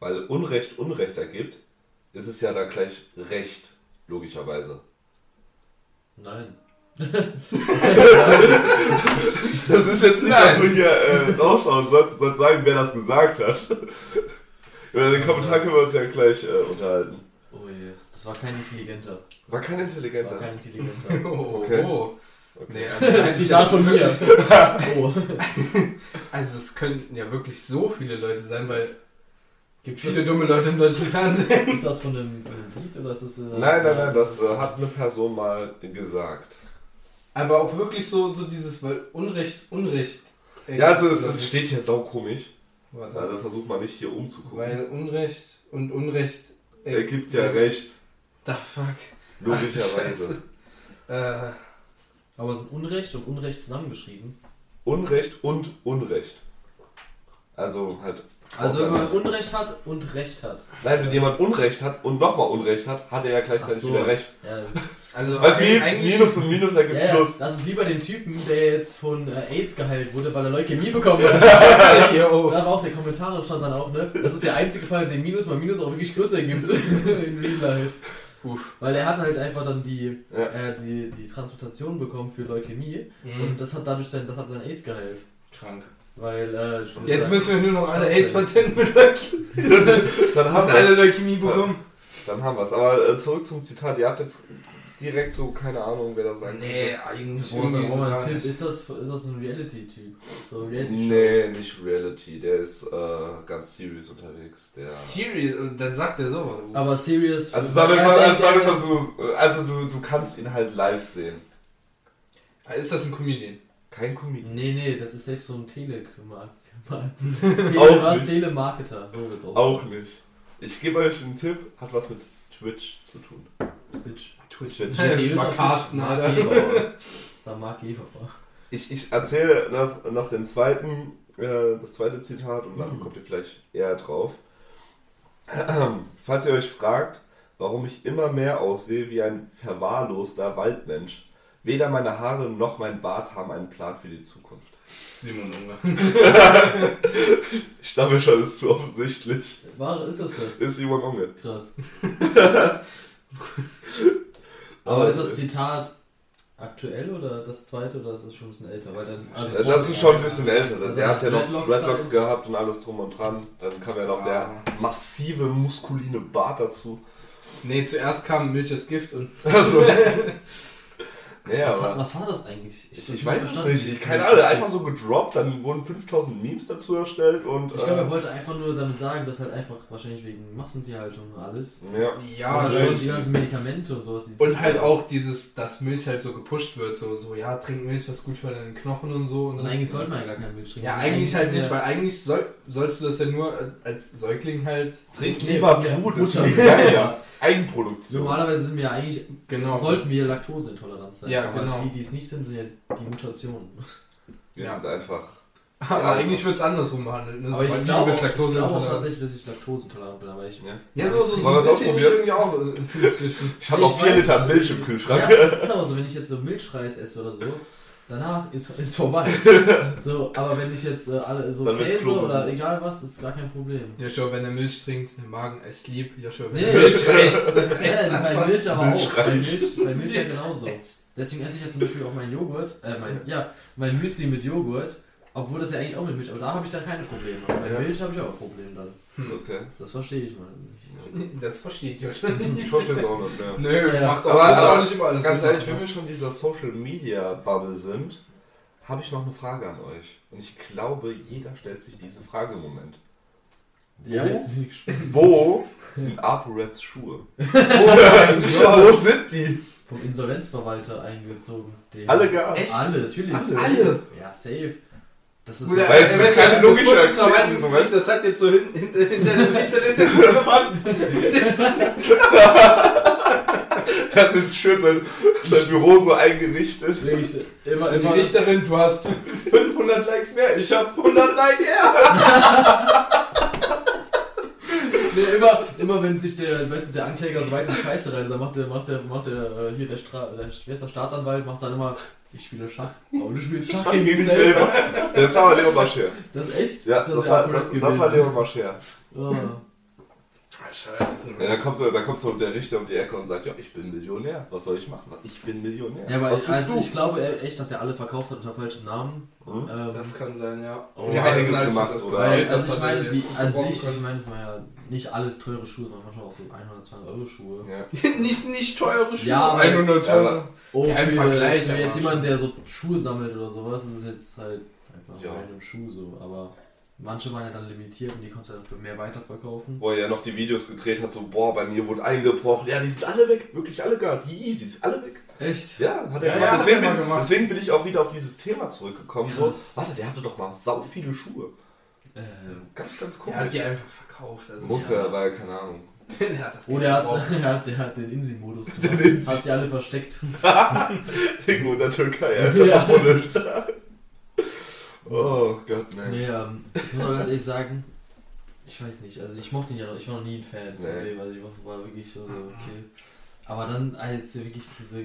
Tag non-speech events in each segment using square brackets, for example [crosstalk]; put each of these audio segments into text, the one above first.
weil Unrecht Unrecht ergibt, ist es ja da gleich Recht, logischerweise. Nein. [laughs] Das ist jetzt nicht, Nein. dass du hier äh, raushauen sollst, sollst sagen, wer das gesagt hat. Über den Kommentar können wir uns ja gleich äh, unterhalten. Oh je, das war kein intelligenter. War kein War Intelligenter. kein intelligenter. [laughs] Oh, Okay. oh. Okay. Nee, also, nein, Zitat von mir. [laughs] Oh. also das könnten ja wirklich so viele Leute sein, weil gibt viele dumme Leute im deutschen Fernsehen. Ist das von einem, von einem Lied oder ist das. Äh, Nein, nein, nein, das äh, hat eine Person mal gesagt. Aber auch wirklich so, so dieses, weil Unrecht, Unrecht. Ja, also es, es steht hier saukomisch. Warte. Also versuch mal nicht hier umzugucken. Weil Unrecht und Unrecht. er gibt ja recht, Da fuck. logischerweise. Äh, Aber es sind Unrecht und Unrecht zusammengeschrieben. Unrecht und Unrecht. Also halt. Also wenn man Unrecht hat und Recht hat. Nein, wenn jemand Unrecht hat und nochmal Unrecht hat, hat er ja gleichzeitig so. wieder Recht. Ja, also Also wie eigentlich- Minus und Minus ergibt ja, Plus. das ist wie bei dem Typen, der jetzt von äh, AIDS geheilt wurde, weil er Leukämie bekommen hat. [laughs] Da war auch der Kommentar stand dann auch, ne? Das ist der einzige Fall, in dem Minus mal Minus auch wirklich Plus ergibt [laughs] in Real Life. Uff. Weil er hat halt einfach dann die, Ja. äh, die, die Transplantation bekommen für Leukämie Mhm. und das hat dadurch sein, das hat sein AIDS geheilt. Krank. Weil, äh, Jetzt müssen wir nur noch alle. AIDS-Patienten mit Leukämie. [laughs] Dann haben Müssen alle wir Leukämie bekommen. Dann haben wir es. Aber äh, zurück zum Zitat. Ihr habt jetzt direkt so keine Ahnung, wer das sein Nee, eigentlich sag irgendwie so gar Tipp, ist das, ist das ein Reality-Typ? So ein Reality-Show? Nee, nicht Reality. Der ist äh, ganz serious unterwegs. Der Serious, und dann sagt er sowas. Aber serious. also wir Ja, mal, also, wir der- mal so, also du, du kannst ihn halt live sehen. Ist das ein Comedian? Kein Comedian. Nee, nee, das ist selbst so ein Telemark. [laughs] Auch Tele, was? nicht. Telemarketer, so wird's auch. Auch nicht. Ich gebe euch einen Tipp, hat was mit Twitch zu tun. Twitch. Twitch. Das Nee, war Carsten, Twitch. Alter. Das [laughs] war Mark. Ich, ich erzähle noch, noch den zweiten, äh, das zweite Zitat und dann Mhm. kommt ihr vielleicht eher drauf. [clears throat] Falls ihr euch fragt, warum ich immer mehr aussehe wie ein verwahrloster Waldmensch, weder meine Haare noch mein Bart haben einen Plan für die Zukunft. Simon Unger. Ich glaube schon, ist zu offensichtlich. War, ist das das? Ist Simon Unge. Krass. [laughs] Aber ist das Zitat aktuell oder das zweite oder ist das schon ein bisschen älter? Weil dann, also Äh, das ist schon ein bisschen älter. Also der hat ja noch. Dreadlocks gehabt und alles drum und dran. Dann kam ja noch der massive, muskuline Bart dazu. Nee, zuerst kam Milchers Gift und. Also. [laughs] Ja, was, was war das eigentlich? ich, ich weiß es nicht. Ich, keine. Ahnung, einfach so gedroppt, dann wurden 5000 Memes dazu erstellt und. Ich glaube, er äh, wollte einfach nur damit sagen, dass halt einfach wahrscheinlich wegen Massentierhaltung und alles. ja. Ja, und schon schon die ganzen Medikamente und sowas. die- Und halt auch dieses, dass Milch halt so gepusht wird, so, so ja, trink Milch, das ist gut für deine Knochen und so. Und Und eigentlich sollte man ja gar keinen Milch trinken. Ja, Also eigentlich halt nicht, weil eigentlich soll, sollst du das ja nur als Säugling halt. Trink Nee, lieber ja, Blut, ist geiler. Ja. [laughs] Eigenproduktion. Normalerweise sind wir ja eigentlich, Genau. sollten wir laktoseintolerant sein. Ja, aber genau. die, die es nicht sind, sind ja die Mutationen. Wir Ja. sind einfach. [laughs] Aber Ja, eigentlich wird es andersrum behandelt. Ne? aber ich glaube du auch, bist ich glaube auch tatsächlich, dass ich laktoseintolerant bin, aber ich... Ja. Ja, so, so, so ein bisschen ich ausprobieren? irgendwie auch äh, inzwischen. [laughs] Ich habe noch 4 weiß Liter. Milch im Kühlschrank. Ja, das ist [laughs] aber so, wenn ich jetzt so Milchreis esse oder so, danach ist ist vorbei. So, aber wenn ich jetzt äh, alle so Dann Käse oder egal was, ist gar kein Problem. Joshua, wenn er Milch trinkt, der Magen es liebt. Joshua, wenn Nee. er Milch reicht, Ja, bei Milch aber auch. Bei Milchreis. Milch, bei Milch ja genauso. Deswegen esse ich ja zum Beispiel auch meinen Joghurt, äh, mein, ja, mein Müsli mit Joghurt, obwohl das ja eigentlich auch mit Milch, aber da habe ich dann keine Probleme. Aber bei Ja. Milch habe ich auch Probleme dann. Okay. Das verstehe ich mal nicht. [laughs] Das versteht Joshua Ich nicht. verstehe es auch nicht mehr. Nö, Ja. macht auch, Aber ist also, auch nicht immer alles. Ganz ehrlich, wenn wir schon in dieser Social Media Bubble sind, habe ich noch eine Frage an euch. Und ich glaube, jeder stellt sich diese Frage im Moment. Ja, Wo? jetzt bin ich gespannt. Wo [laughs] sind ApoReds Schuhe? [laughs] Wo Gott. sind die? Vom Insolvenzverwalter eingezogen. Der- Alle gar Echt? Alle, natürlich. Alle? Alle? Ja, safe. Das ist Weil es du, keine das logische Erklärung, so, weißt Das hat jetzt so hin- hinter dem Licht, das jetzt Wand. [laughs] Der hat jetzt schön sein, sein Büro so eingerichtet. wirklich immer, Also die immer, Richterin, du hast 500 Likes mehr, ich hab 100 Likes mehr. [laughs] nee, immer, immer wenn sich der, weißt du, der Ankläger so weit in die Scheiße rein, dann macht der, macht der, macht der, äh, hier der, Stra der, der Staatsanwalt, macht dann immer, ich spiele Schach. Oh, du spielst Schach gegen dich selber. Das war aber Leo Mascher. Das ist echt? Ja, das, das, war, das, das war gewesen. Leo Mascher. Oh. Scheiße. Ja, dann kommt, dann kommt so der Richter um die Ecke und sagt, ja, ich bin Millionär. Was soll ich machen? Ich bin Millionär. Ja, aber Was ich, bist also du? ich glaube echt, dass er alle verkauft hat unter falschen Namen. Hm? Ähm, Das kann sein, ja. Oh, Die einiges halt gemacht, das oder? weil, also das ich meine, jetzt die an sich, ich können. meine, es waren ja nicht alles teure Schuhe, waren manchmal auch so 100, 200 Euro Schuhe. Ja. [laughs] nicht, nicht teure Schuhe. Ja, aber jetzt- 100 Euro. Oh, für, Vergleich für jetzt schon. jemanden, der so Schuhe sammelt oder sowas, ist es jetzt halt einfach Ja. ja. einem Schuh so. Aber manche waren ja dann limitiert und die konntest du dann für mehr weiterverkaufen. Wo er ja noch die Videos gedreht hat, so, boah, bei mir wurde eingebrochen. Ja, die sind alle weg. Wirklich alle gar. Die Yeezys, alle weg. Echt? Ja, hat er Ja, gemacht. ja, hat deswegen, er mal bin, gemacht. deswegen bin ich auch wieder auf dieses Thema zurückgekommen. So, warte, der hatte doch mal sau viele Schuhe. Äh, Ganz, ganz Er hat komisch. die einfach verkauft. Also Muss er, weil, keine Ahnung. [laughs] er hat oh, der [laughs] hat, er hat, hat den Insi-Modus [laughs] Den gemacht. Insi. Hat sie alle versteckt. Irgendwo in der Türkei, Alter, Ja. Oh Gott, ne. Nee, ähm, ich muss auch ganz ehrlich sagen, ich weiß nicht, also ich mochte ihn ja noch, ich war noch nie ein Fan von Nee. dem, also ich war wirklich so, so, okay. Aber dann, als wirklich diese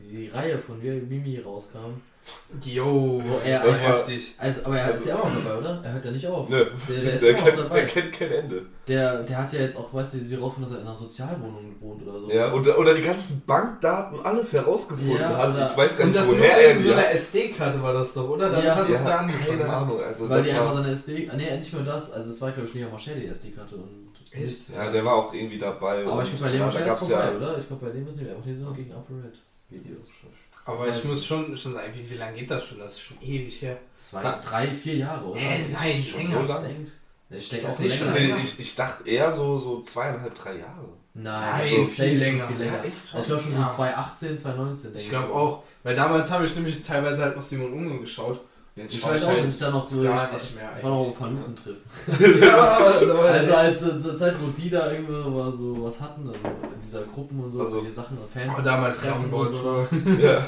die Reihe von Mimi rauskam, Jo, er- das ist das war- heftig. also, aber er ist ja auch noch dabei, oder? Er hört ja nicht auf. Nö, Der, der der, ist immer noch kennt, dabei. der kennt kein Ende. Der, der hat ja jetzt auch, weißt du, sie rausgefunden, dass er in einer Sozialwohnung wohnt oder so. Ja, oder, oder die ganzen Bankdaten, alles herausgefunden Ja, hat. oder- Ich weiß gar Und nicht, das woher er die so einer hat. SD-Karte war das doch, oder? Dann Ja. hat es ja Ja, angefangen. keine Ahnung. Also Weil das die einfach war, seine SD, ah, nee, nicht nur das, also es war glaube ich Lea Marchell die SD-Karte und Echt? ja, der war auch irgendwie dabei. Aber ich und glaube bei Lea da Marchell ist vorbei, ja, oder? Ich glaube bei dem ist nicht einfach hier so gegen Upper Red Videos. Aber ich muss schon, schon sagen, wie, wie lange geht das schon? Das ist schon ewig her. Zwei, Na- drei, vier Jahre, oder? Hä, nein, schon länger. so lang. Steckt Das auch nicht länger. schon Also ich, ich dachte eher so, so zweieinhalb, drei Jahre. Nein, Nein, also viel länger. Viel länger. Ja, echt Also ich glaube schon Ja. so 2018, 2019, denke Ich ich. glaube schon. auch. Weil damals habe ich nämlich teilweise halt noch Simon Unge geschaut. Jetzt Ich weiß auch, halt dass ich da noch so. gar ich, nicht mehr Ich war noch auf eigentlich. Paluten treffen. [laughs] [laughs] ja, Also als äh, zur Zeit, wo die da irgendwo mal so was hatten, also in dieser Gruppen und so, Also- die Sachen, Fans. Aber damals Treffen und sowas. [laughs] Ja.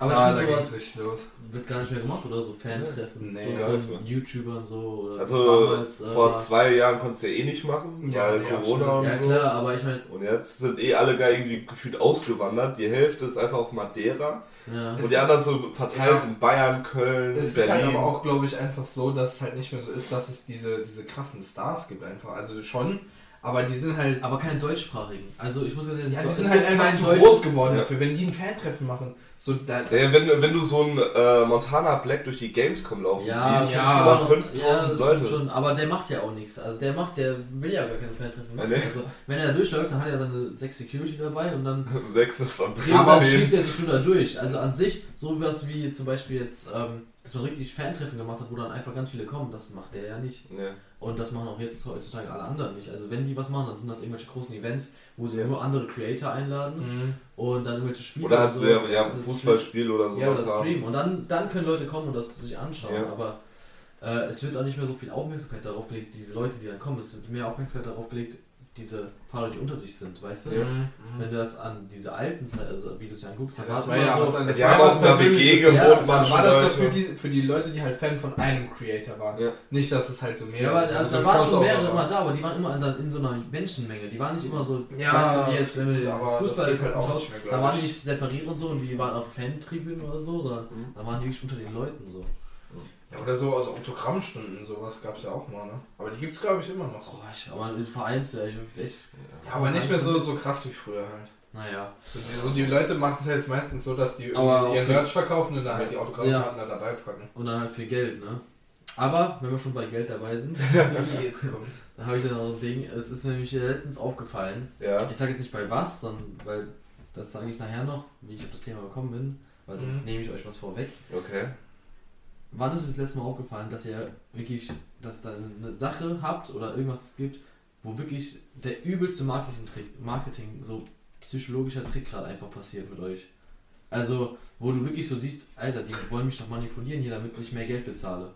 Aber da, ich finde sowas nicht los. wird gar nicht mehr gemacht oder so Fan-Treffen. Nee, so nicht von. YouTubern so. Oder Also damals, äh, vor zwei Jahren konntest du ja eh nicht machen, Ja, weil nee, Corona absolut. und Ja so. klar, aber ich meine jetzt. Und jetzt sind eh alle gar irgendwie gefühlt ausgewandert. Die Hälfte ist einfach auf Madeira. Ja. Es und die ist- anderen so verteilt ja. in Bayern, Köln, Es ist Berlin. halt aber auch, glaube ich, einfach so, dass es halt nicht mehr so ist, dass es diese, diese krassen Stars gibt einfach. Also schon, aber die sind halt. Aber keinen deutschsprachigen. Also ich muss ganz ehrlich Ja, die sind halt einfach zu Deutsch- groß geworden Ja. dafür. Wenn die ein Fan-Treffen machen, so da. Ja, wenn, wenn du so ein äh, Montana Black durch die Gamescom laufen Ja, siehst, ja, das, 5000 ja, das Leute. schon. Aber der macht ja auch nichts. Also der macht, der will ja gar keine Fan-Treffen. Ja, nee. Also wenn er da durchläuft, dann hat er seine sechs Security dabei und dann [laughs] Sechs, das waren aber schiebt er sich nur da durch. Also an sich, sowas wie zum Beispiel jetzt, ähm, dass man richtig Fan-Treffen gemacht hat, wo dann einfach ganz viele kommen, das macht der ja nicht. Nee. Und das machen auch jetzt heutzutage alle anderen nicht. Also wenn die was machen, dann sind das irgendwelche großen Events, wo sie Ja. nur andere Creator einladen Mhm. und dann irgendwelche Spiele Oder halt so, ja, ja, ein Fußballspiel oder sowas Ja, oder haben. Stream. Und dann, dann können Leute kommen und das sich anschauen. Ja. Aber äh, es wird auch nicht mehr so viel Aufmerksamkeit darauf gelegt, diese Leute, die dann kommen, es wird mehr Aufmerksamkeit darauf gelegt, diese Paare, die unter sich sind, weißt du? Ja. Mhm. Wenn du das an diese alten also Videos dir anguckst, dann Ja, das war war es ja immer so. Die Das auch in der was WG gewohnt, Ja, manche war das ja für die, für die Leute, die halt Fan von einem Creator waren. Ja. Nicht, dass es halt so mehrere Ja, aber sind. da, So da ein waren schon mehrere immer da, aber die waren immer dann in so einer Menschenmenge. Die waren nicht immer so, Ja, weißt du, wie jetzt, wenn du aber das das Fußball geht halt auch schaust, da waren die nicht separiert und so und die waren auf Fan-Tribünen oder so, sondern Mhm. da waren die wirklich unter den Leuten so. Ja, oder so, also Autogrammstunden, sowas gab es ja auch mal, ne? Aber die gibt's glaube ich immer noch. Oh, ich, aber vereinzelt, ich wirklich echt. Ja, aber nicht mehr so, so krass wie früher halt. Naja. So, die, Leute machen es ja jetzt meistens so, dass die Aber irgendwie ihr auch für- Merch verkaufen und dann halt die Autogrammkarten Ja. da dabei packen. Und dann halt viel Geld, ne? Aber, wenn wir schon bei Geld dabei sind, [laughs] jetzt kommt. [laughs] da habe ich dann noch ein Ding. Es ist mir nämlich letztens aufgefallen. Ja. Ich sage jetzt nicht bei was, sondern weil das sage ich nachher noch, wie ich auf das Thema gekommen bin, weil sonst Mhm. nehme ich euch was vorweg. Okay. Wann ist euch das letzte Mal aufgefallen, dass ihr wirklich, dass da eine Sache habt oder irgendwas gibt, wo wirklich der übelste Marketing-Trick, Marketing, so psychologischer Trick gerade einfach passiert mit euch? Also, wo du wirklich so siehst, Alter, die wollen mich doch manipulieren hier, damit ich mehr Geld bezahle.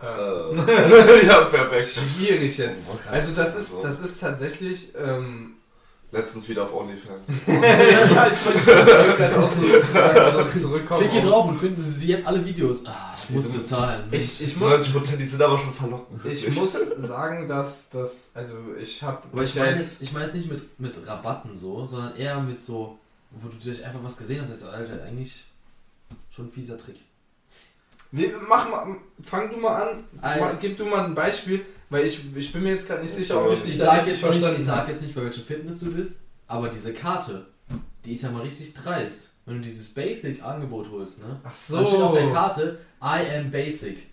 Äh. [laughs] ja, perfekt. Schwierig jetzt. Oh. Also das ist, Also, das ist tatsächlich, ähm, Letztens wieder auf OnlyFans. [laughs] ja, ich wollte gerade auch so [laughs] zurückkommen. Klick hier drauf und finden Sie jetzt alle Videos. Ah, ich Die muss bezahlen. Ich, ich muss 90% die sind aber schon verlockend. Ich muss sagen, dass das, also ich habe. Aber ich meine jetzt, ich jetzt nicht mit, mit Rabatten so, sondern eher mit so, wo du dich einfach was gesehen hast, und sagst, Alter, eigentlich schon ein fieser Trick. Wir, mach mal, fang du mal an, mal, gib du mal ein Beispiel, Weil ich, ich bin mir jetzt gerade nicht sicher, ob ich ich dich Ich sag, richtig jetzt nicht, verstanden ich sag jetzt nicht, bei welchem Fitness du bist, aber diese Karte, die ist ja mal richtig dreist. Wenn du dieses Basic-Angebot holst, ne? Ach Dann steht auf der so. Karte, I am basic.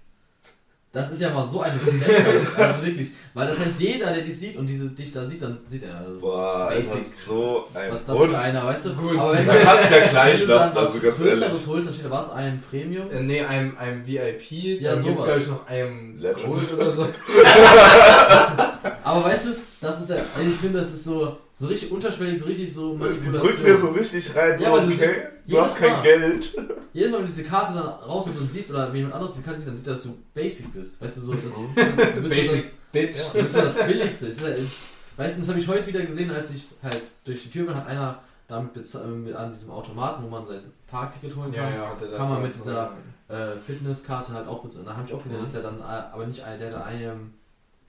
Das ist ja mal so eine Frechheit. [laughs] also wirklich. Weil das heißt, jeder, der dich sieht und diese, dich da sieht, dann sieht er. Also, Boah, Basic. so ein was ist das für einer, weißt du? Gut. Aber wenn, Da kannst du ja gleich wenn du dann lassen, was also ganz Größeres ehrlich. holst, dann steht da was, ein Premium. Äh, nee, einem, einem VIP, Ja, dann gibt's sowas. glaube ich noch einem Legend. Gold oder so. [laughs] Aber weißt du, das ist ja, also ich finde, das ist so, so richtig unterschwellig, so richtig so Die Manipulation. drücken mir so richtig rein, so Ja, aber du okay, siehst du hast kein Mal. Geld. Jedes Mal, wenn du diese Karte dann rausnimmst und siehst, oder wenn jemand anderes die Karte sieht, dann sieht er, dass du basic bist. Weißt du, so, das, du bist so das, Bitch. Ja, das ist so das Billigste. Das ist halt, weißt du, das habe ich heute wieder gesehen, als ich halt durch die Tür bin, hat einer damit äh, mit, an diesem Automaten, wo man sein Parkticket holen Ja, kann, ja, das Kann man so- mit dieser- äh, Fitnesskarte halt auch bezahlen. Da habe ich auch gesehen, Mhm. dass der dann, äh, aber nicht, der hat einem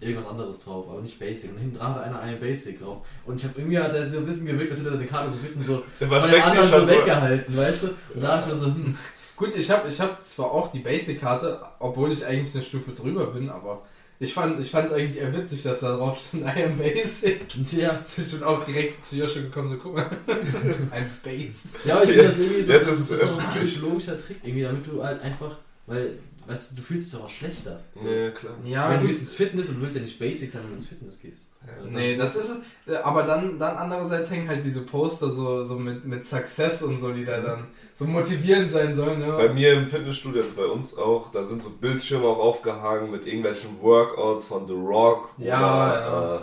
irgendwas anderes drauf, aber nicht Basic. Und hinten dran hat einer einen Basic drauf. Und ich habe irgendwie hat der so ein bisschen gewirkt, als hätte er die Karte so ein bisschen so [laughs] von den anderen so so. weggehalten, weißt du? Und da dachte ich mir so, hm, Gut, ich habe ich hab zwar auch die Basic-Karte, obwohl ich eigentlich eine Stufe drüber bin, aber ich fand ich es eigentlich eher witzig, dass da drauf stand, I am Basic. Also [laughs] ich bin auch direkt zu Joshua gekommen, so guck mal, [laughs] ein Base. Ja, aber ich finde das irgendwie so, das ist auch ein psychologischer Trick, irgendwie, damit du halt einfach, weil, weißt du, du fühlst dich doch auch schlechter. So. Nee, klar. Ja, wenn du gehst ins Fitness und du willst ja nicht basic sein, wenn du ins Fitness gehst. Ja. Nee, das ist es. Aber dann, dann andererseits hängen halt diese Poster so, so mit, mit Success und so, die da dann so motivierend sein sollen. Bei Ne? mir im Fitnessstudio, also bei uns auch, da sind so Bildschirme auch aufgehangen mit irgendwelchen Workouts von The Rock. Ja, oder, ja. Äh,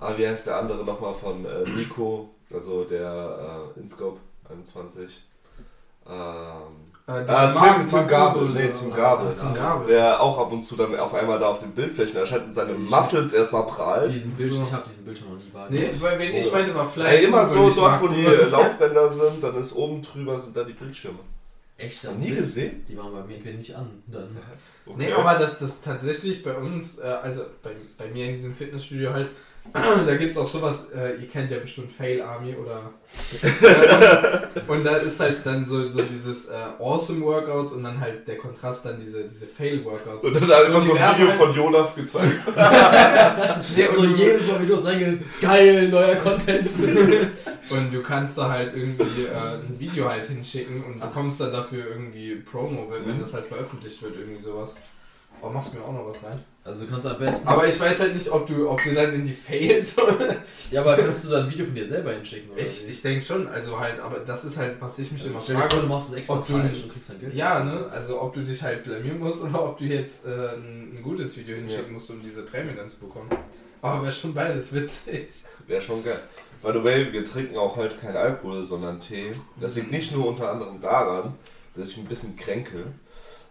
ah, wie heißt der andere nochmal von äh, Nico, also der äh, Inscope 21. Ähm, Äh, ah, Tim, Tim Gabel, nee, Tim Gabel. Tim Gabel. Der auch ab und zu dann auf einmal da auf den Bildflächen erscheint und seine Muscles erstmal prallt. Diesen Bildschirm, So. ich habe diesen Bildschirm noch nie wahrgenommen. Nee, weil wenn ich Oh. meinte, war Fleisch. Ey, immer so dort, wo die äh, Laufbänder sind, dann ist oben drüber sind da die Bildschirme. Echt? Hast du nie gesehen? Die waren bei mir nicht an. Dann. Okay. Nee, aber das, das tatsächlich bei uns, äh, also bei, bei mir in diesem Fitnessstudio halt, [clears throat] da gibt es auch sowas, äh, ihr kennt ja bestimmt Fail Army oder. und, [laughs] und da ist halt dann so, so dieses äh, Awesome Workouts und dann halt der Kontrast dann diese, diese Fail Workouts. Und dann hat immer so ein Video halt- von Jonas gezeigt. [laughs] [laughs] Nee, so jedes Mal Videos reingehen, geil, neuer Content. und du kannst da halt irgendwie äh, ein Video halt hinschicken und bekommst dann dafür irgendwie Promo, wenn, wenn Mhm. das halt veröffentlicht wird, irgendwie sowas. Oh, machst mir auch noch was rein. Also du kannst am besten. Aber ich weiß halt nicht, ob du, ob du dann in die Fails [laughs] ja, aber kannst du da ein Video von dir selber hinschicken? Oder Ich, ich denke schon, also halt, aber das ist halt, was ich mich immer Stell dir vor, du frage. machst es extra ob du- falsch und kriegst dein Geld. Ja, ne? Also ob du dich halt blamieren musst [laughs] oder ob du jetzt äh, ein, ein gutes Video hinschicken Ja. musst, um diese Prämie dann zu bekommen. Aber wäre schon beides witzig. Wäre schon geil. By the way, wir trinken auch heute kein Alkohol, sondern Tee. Das liegt nicht nur unter anderem daran, dass ich ein bisschen kränke,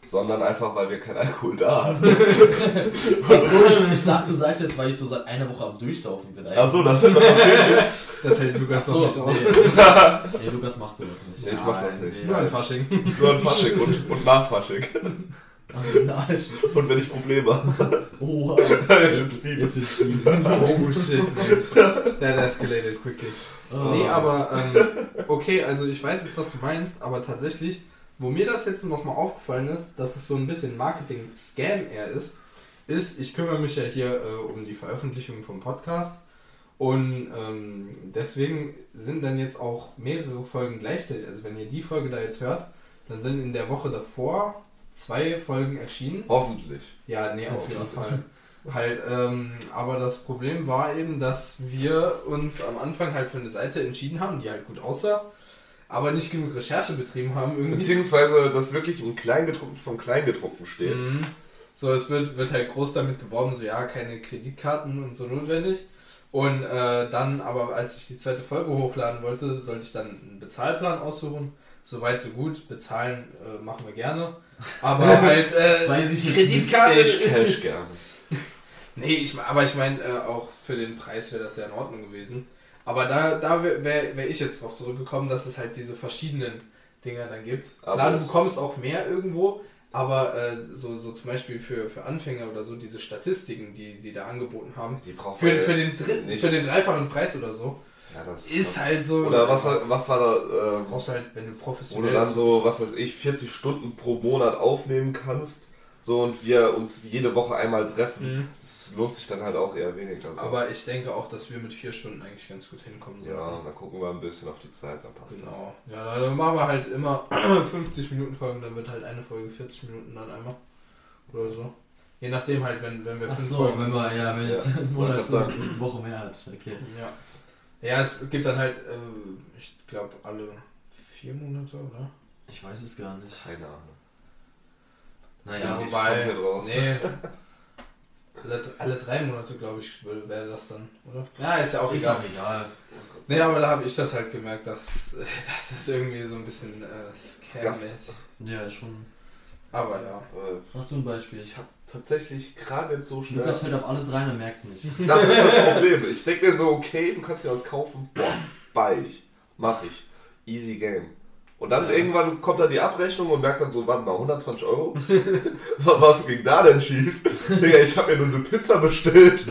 sondern einfach, weil wir kein Alkohol da haben. [laughs] Achso, ich, [laughs] ich dachte, du sagst jetzt, weil ich so seit einer Woche am Durchsaufen bin. Achso, das, das erzählt Das hält Lukas doch nicht nee, auf. Lukas, nee, Lukas macht sowas nicht. Nee, ich mach das nicht. Nur ein Fasching. Nur an Fasching und, und nach Fasching. Und wenn ich Probleme habe. Oha. [laughs] Jetzt wird's deep. Jetzt wird's deep. Oh shit. That escalated quickly. Oh. Nee, aber ähm, okay, also ich weiß jetzt, was du meinst, aber tatsächlich, wo mir das jetzt nochmal aufgefallen ist, dass es so ein bisschen Marketing-Scam eher ist, ist, ich kümmere mich ja hier äh, um die Veröffentlichung vom Podcast und ähm, deswegen sind dann jetzt auch mehrere Folgen gleichzeitig, also wenn ihr die Folge da jetzt hört, dann sind in der Woche davor zwei Folgen erschienen. Hoffentlich. Ja, nee, auf jeden. Fall. Halt, ähm, aber das Problem war eben, dass wir uns am Anfang halt für eine Seite entschieden haben, die halt gut aussah, aber nicht genug Recherche betrieben haben irgendwie. Beziehungsweise, dass wirklich im Kleingedruckten vom Kleingedruckten steht. Mhm. So, es wird, wird halt groß damit geworben, so ja, keine Kreditkarten und so notwendig. Und äh, dann, aber als ich die zweite Folge hochladen wollte, sollte ich dann einen Bezahlplan aussuchen. Soweit, so gut. Bezahlen äh, machen wir gerne. Aber [laughs] halt, äh, Weiß ich Kreditkarte. Ich cash gerne. Nee, ich, aber ich meine, äh, auch für den Preis wäre das ja in Ordnung gewesen. Aber da, da wäre wär, ich jetzt drauf zurückgekommen, dass es halt diese verschiedenen Dinger dann gibt. Aber Klar, du bekommst auch mehr irgendwo, aber äh, so, so zum Beispiel für, für Anfänger oder so, diese Statistiken, die die da angeboten haben, Die braucht für, für, den, jetzt Dri nicht. für den dreifachen Preis oder so, ja, das ist halt so. Oder was war, was war da, Das ähm, brauchst du halt, wenn du professionell du dann so, was weiß ich, 40 Stunden pro Monat aufnehmen kannst so und wir uns jede Woche einmal treffen, Mhm. das lohnt sich dann halt auch eher weniger. So. Aber ich denke auch, dass wir mit vier Stunden eigentlich ganz gut hinkommen sollten. ja, dann gucken wir ein bisschen auf die Zeit, dann passt Genau. Ja, dann machen wir halt immer [clears throat] 50 Minuten Folgen, dann wird halt eine Folge 40 Minuten dann einmal. Oder so. Je nachdem halt, wenn, wenn wir Ach fünf so, Folgen. wenn man, ja, wenn jetzt Ja, [laughs] ein Monat eine Woche mehr hat. Okay. Ja. Ja, es gibt dann halt, äh, ich glaube, alle vier Monate, oder? Ich weiß es gar nicht. das. Keine Ahnung. Naja, Ja, ich wobei. Nee. Alle, alle drei Monate, glaube ich, wäre das dann, oder? Ja, ist ja auch ist egal. auch egal. Nee, aber da habe ich das halt gemerkt, dass, [laughs] dass das irgendwie so ein bisschen äh, scam-mäßig. Ja, schon. Aber ja. Äh, Hast du ein Beispiel? Ich habe tatsächlich gerade so schnell. Lukas fällt auf alles rein und merkt's nicht. [laughs] Das ist das Problem. Ich denke mir so, okay, du kannst dir was kaufen. Boah, buy ich. Mach ich. Easy game. Und dann Ja. irgendwann kommt dann die Abrechnung und merkt dann so, warte mal, 120 Euro? [laughs] was ging da denn schief? [laughs] Digga, ich habe mir nur eine Pizza bestellt.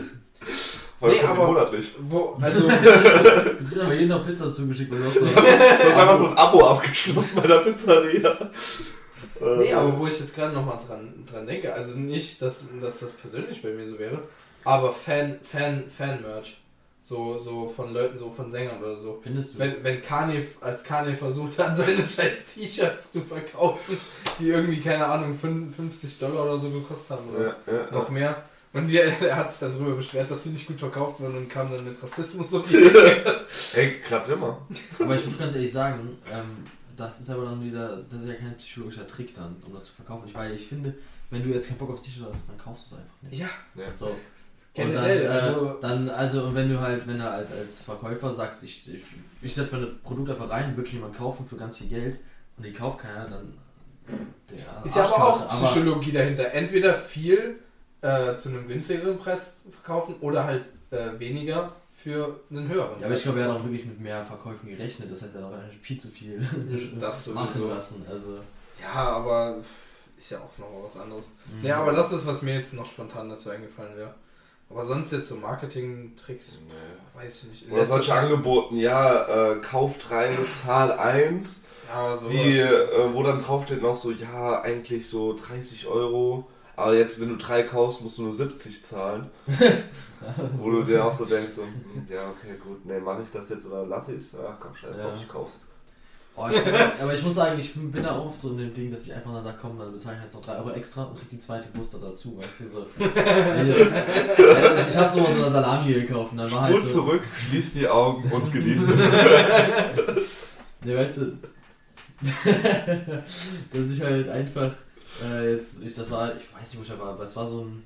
Weil Nee, aber- monatlich. Wo, also, [laughs] Du kriegst aber jeden Tag Pizza zugeschickt, du auch so. Hast einfach so ein Abo abgeschlossen bei der Pizzeria. Nee, aber wo ich jetzt gerade nochmal dran, dran denke, also nicht, dass, dass das persönlich bei mir so wäre, aber Fan, Fan, Fan-Merch. So, so von Leuten, so von Sängern oder so. Findest du? Wenn, wenn Kanye, als Kanye versucht hat, seine [laughs] scheiß T-Shirts zu verkaufen, die irgendwie, keine Ahnung, 50 Dollar oder so gekostet haben oder Ja, ja, noch mehr. Und die, [laughs] er hat sich dann darüber beschwert, dass sie nicht gut verkauft wurden und kam dann mit Rassismus um die [laughs] Ecke. Ey, klappt immer. Aber ich muss ganz ehrlich sagen, ähm, das ist aber dann wieder, das ist ja kein psychologischer Trick dann, um das zu verkaufen. Ich, weil ich finde, wenn du jetzt keinen Bock aufs T-Shirt hast, dann kaufst du es einfach nicht. Ja, Ja. So. Generell, dann, äh, also- dann, also, und wenn du halt, wenn du halt als Verkäufer sagst, ich, ich, ich setze meine Produkte einfach rein, wird schon jemand kaufen für ganz viel Geld und die kauft keiner, dann. Der Ist ja aber auch. Psychologie dahinter. Entweder viel äh, zu einem günstigeren Preis verkaufen oder halt äh, weniger für einen höheren. Ja, aber ich glaube, er hat auch wirklich mit mehr Verkäufen gerechnet, das heißt, er hat auch viel zu viel [laughs] Das [laughs] machen lassen. Also, ja, aber ist ja auch noch was anderes. Mhm. Ja, aber das ist, was mir jetzt noch spontan dazu eingefallen wäre. Aber sonst jetzt so Marketing-Tricks, weiß ich nicht. Oder solche Angeboten, ja, äh, kauf 3, Zahl 1. Ja. Die, äh, wo dann draufsteht noch so, ja, eigentlich so 30 Euro. Aber jetzt, wenn du drei kaufst, musst du nur 70 zahlen. [laughs] Wo du dir auch so denkst, so, hm, ja, okay, gut, nee, mache ich das jetzt oder lasse ich es? Ach komm, scheiß drauf, Ja. ich kauf's. Oh, ich bin, aber ich muss sagen, ich bin da auch oft so in dem Ding, dass ich einfach dann sage, komm, dann bezahle ich jetzt noch 3 Euro extra und krieg die zweite Wurst da dazu, weißt du, so. [laughs] ich habe so mal so eine Salami gekauft und dann war halt so, zurück, schließ die Augen und genieß es. [laughs] ne, weißt du, [laughs] dass ich halt einfach, äh, jetzt, ich, das war, ich weiß nicht, wo ich da war, aber es war so ein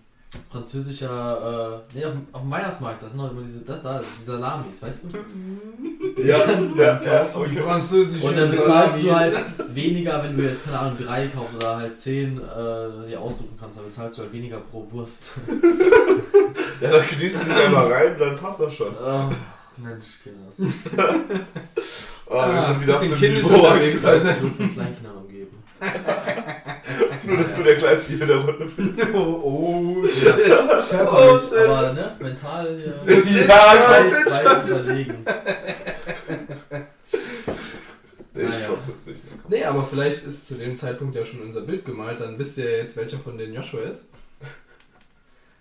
französischer, äh, nee, auf, dem- auf dem Weihnachtsmarkt, das sind noch immer diese, das da, die Salamis, weißt du? [laughs] ja, du ja, dann ja, okay. französische Und dann bezahlst du Salamis. halt weniger, wenn du jetzt, keine Ahnung, drei kaufst oder halt zehn äh, dir aussuchen kannst, dann bezahlst du halt weniger pro Wurst. [laughs] Ja, dann genießt du dich einmal rein, dann passt das schon. oh, Mensch, Kinders. [laughs] Oh, wir Ah, sind wieder auf dem Niveau. Alter. So von Kleinkindern umgeben. Nur, dass du der Kleinste hier in der Runde bist. [laughs] Oh, Ja, körperlich, Oh, shit. aber ne, mental ja, Ja, weit, weit überlegen. [laughs] Nee, ich Naja. glaub's jetzt nicht. Ne. Nee, aber vielleicht ist zu dem Zeitpunkt ja schon unser Bild gemalt, dann wisst ihr ja jetzt, welcher von den Joshua ist.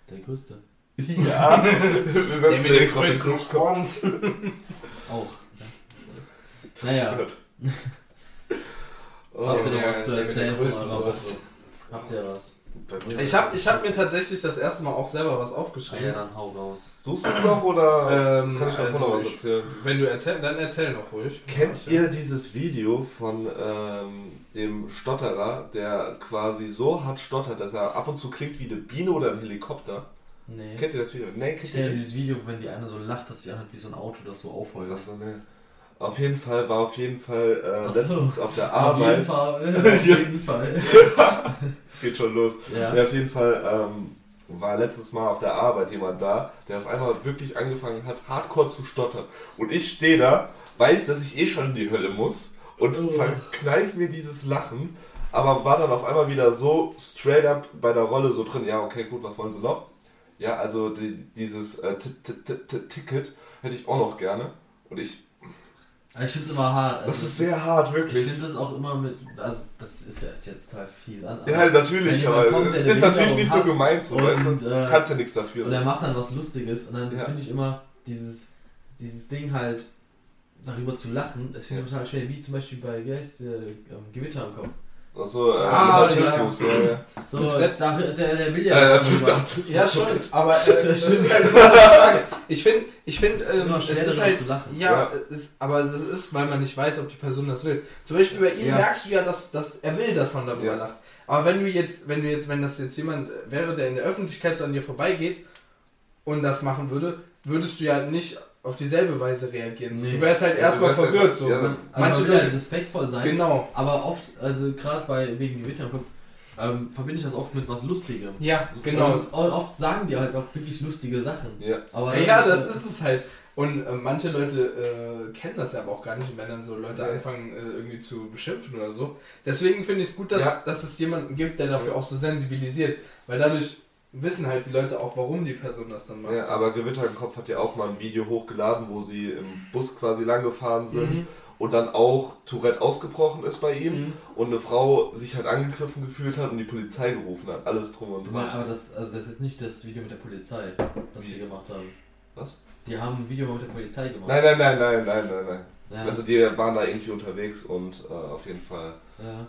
Der größte. Ja, [laughs] wir setzen den extra den. Schwanz. Auch. Ja. Naja, Oh, habt ihr noch was zu erzählen von eurer. Habt ihr was? Ich habe ich hab mir tatsächlich das erste Mal auch selber was Ah, ja, aufgeschrieben. dann hau raus. Suchst du es noch oder Ähm, kann ich davon also noch was ich- erzählen? Wenn du erzählst, dann erzähl noch ruhig. Kennt ihr dieses Video von ähm, dem Stotterer, der quasi so hart stottert, dass er ab und zu klingt wie eine Biene oder ein Helikopter? Nee. Kennt ihr das Video? Nee, Ich kennt kenne ihr nicht? dieses Video, wenn die eine so lacht, dass die anhört wie so ein Auto, das so aufheult. Also, nee. Auf jeden Fall war auf jeden Fall äh, so. letztens auf der Auf jeden Arbeit. Fall. [laughs] Auf jeden Fall. [laughs] Es geht schon los. Ja. Ja, auf jeden Fall ähm, war letztes Mal auf der Arbeit jemand da, der auf einmal wirklich angefangen hat, hardcore zu stottern. Und ich stehe da, weiß, dass ich eh schon in die Hölle muss und Oh. verkneif mir dieses Lachen, aber war dann auf einmal wieder so straight up bei der Rolle so drin. Ja, okay, gut, was wollen Sie noch? Ja, also die, dieses äh, Ticket hätte ich auch noch gerne. Und ich ich finde es immer hart. Also Das ist sehr hart, Ich wirklich. finde das auch immer mit, also das ist ja jetzt total viel an. Ja, natürlich, aber kommt, es ist natürlich nicht so gemeint, so, weißt und, du? äh, kannst ja nichts dafür. Und er macht dann was Lustiges und dann Ja. finde ich immer dieses, dieses Ding halt darüber zu lachen, das finde ich total schwer, wie zum Beispiel bei, wie heißt der, ähm, Gewitter im Kopf. Achso, äh, Ah, Autismus, ja, ja. So, Gut, da, der, der will ja Äh. Autismus. Ja, schon, aber [laughs] äh, Das ist halt immer so eine Frage. Ich finde, ich finde, Es ist ähm, es schwer, ist halt, zu lachen. ja, Ja. Es, aber es ist, weil man nicht weiß, ob die Person das will. Zum Beispiel bei ihm Ja. merkst du ja, dass, dass er will, dass man darüber Ja. lacht. Aber wenn du jetzt, wenn du jetzt, wenn das jetzt jemand wäre, der in der Öffentlichkeit so an dir vorbeigeht und das machen würde, würdest du ja nicht auf dieselbe Weise reagieren. Nee. Du wärst halt Ja, erstmal wärst verwirrt. So. ja. Also Manche man will ja Leute- respektvoll sein, Genau. aber oft, also gerade bei wegen Gewitter im Kopf, ähm, verbinde ich das oft mit was Lustigem. Ja, genau. Und, oft sagen die halt auch wirklich lustige Sachen. Ja. Aber Ja, dann das ist es halt. Und äh, manche Leute äh, kennen das ja aber auch gar nicht, wenn dann so Leute Ja. anfangen äh, irgendwie zu beschimpfen oder so. Deswegen finde ich es gut, dass, Ja. dass es jemanden gibt, der dafür auch so sensibilisiert. Weil dadurch wissen halt die Leute auch, warum die Person das dann macht. Ja, aber Gewitter im Kopf hat ja auch mal ein Video hochgeladen, wo sie im Bus quasi lang gefahren sind Mhm. und dann auch Tourette ausgebrochen ist bei ihm Mhm. und eine Frau sich halt angegriffen gefühlt hat und die Polizei gerufen hat. Alles drum und Ja, dran. aber das, also das ist jetzt nicht das Video mit der Polizei, das Wie? sie gemacht haben. Was? Die haben ein Video mal mit der Polizei gemacht. Nein, nein, nein, nein, nein, nein, nein. Ja, Also die waren da irgendwie unterwegs und äh, auf jeden Fall ja.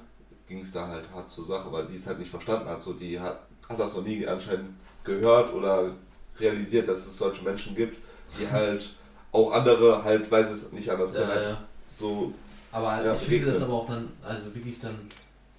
ging es da halt hart zur Sache, weil die es halt nicht verstanden hat. So, die hat, hat das noch nie anscheinend gehört oder realisiert, dass es solche Menschen gibt, die [laughs] halt auch andere halt, weil sie es nicht anders können, ja, halt ja. so Aber Ja, ich finde das aber auch dann, also wirklich dann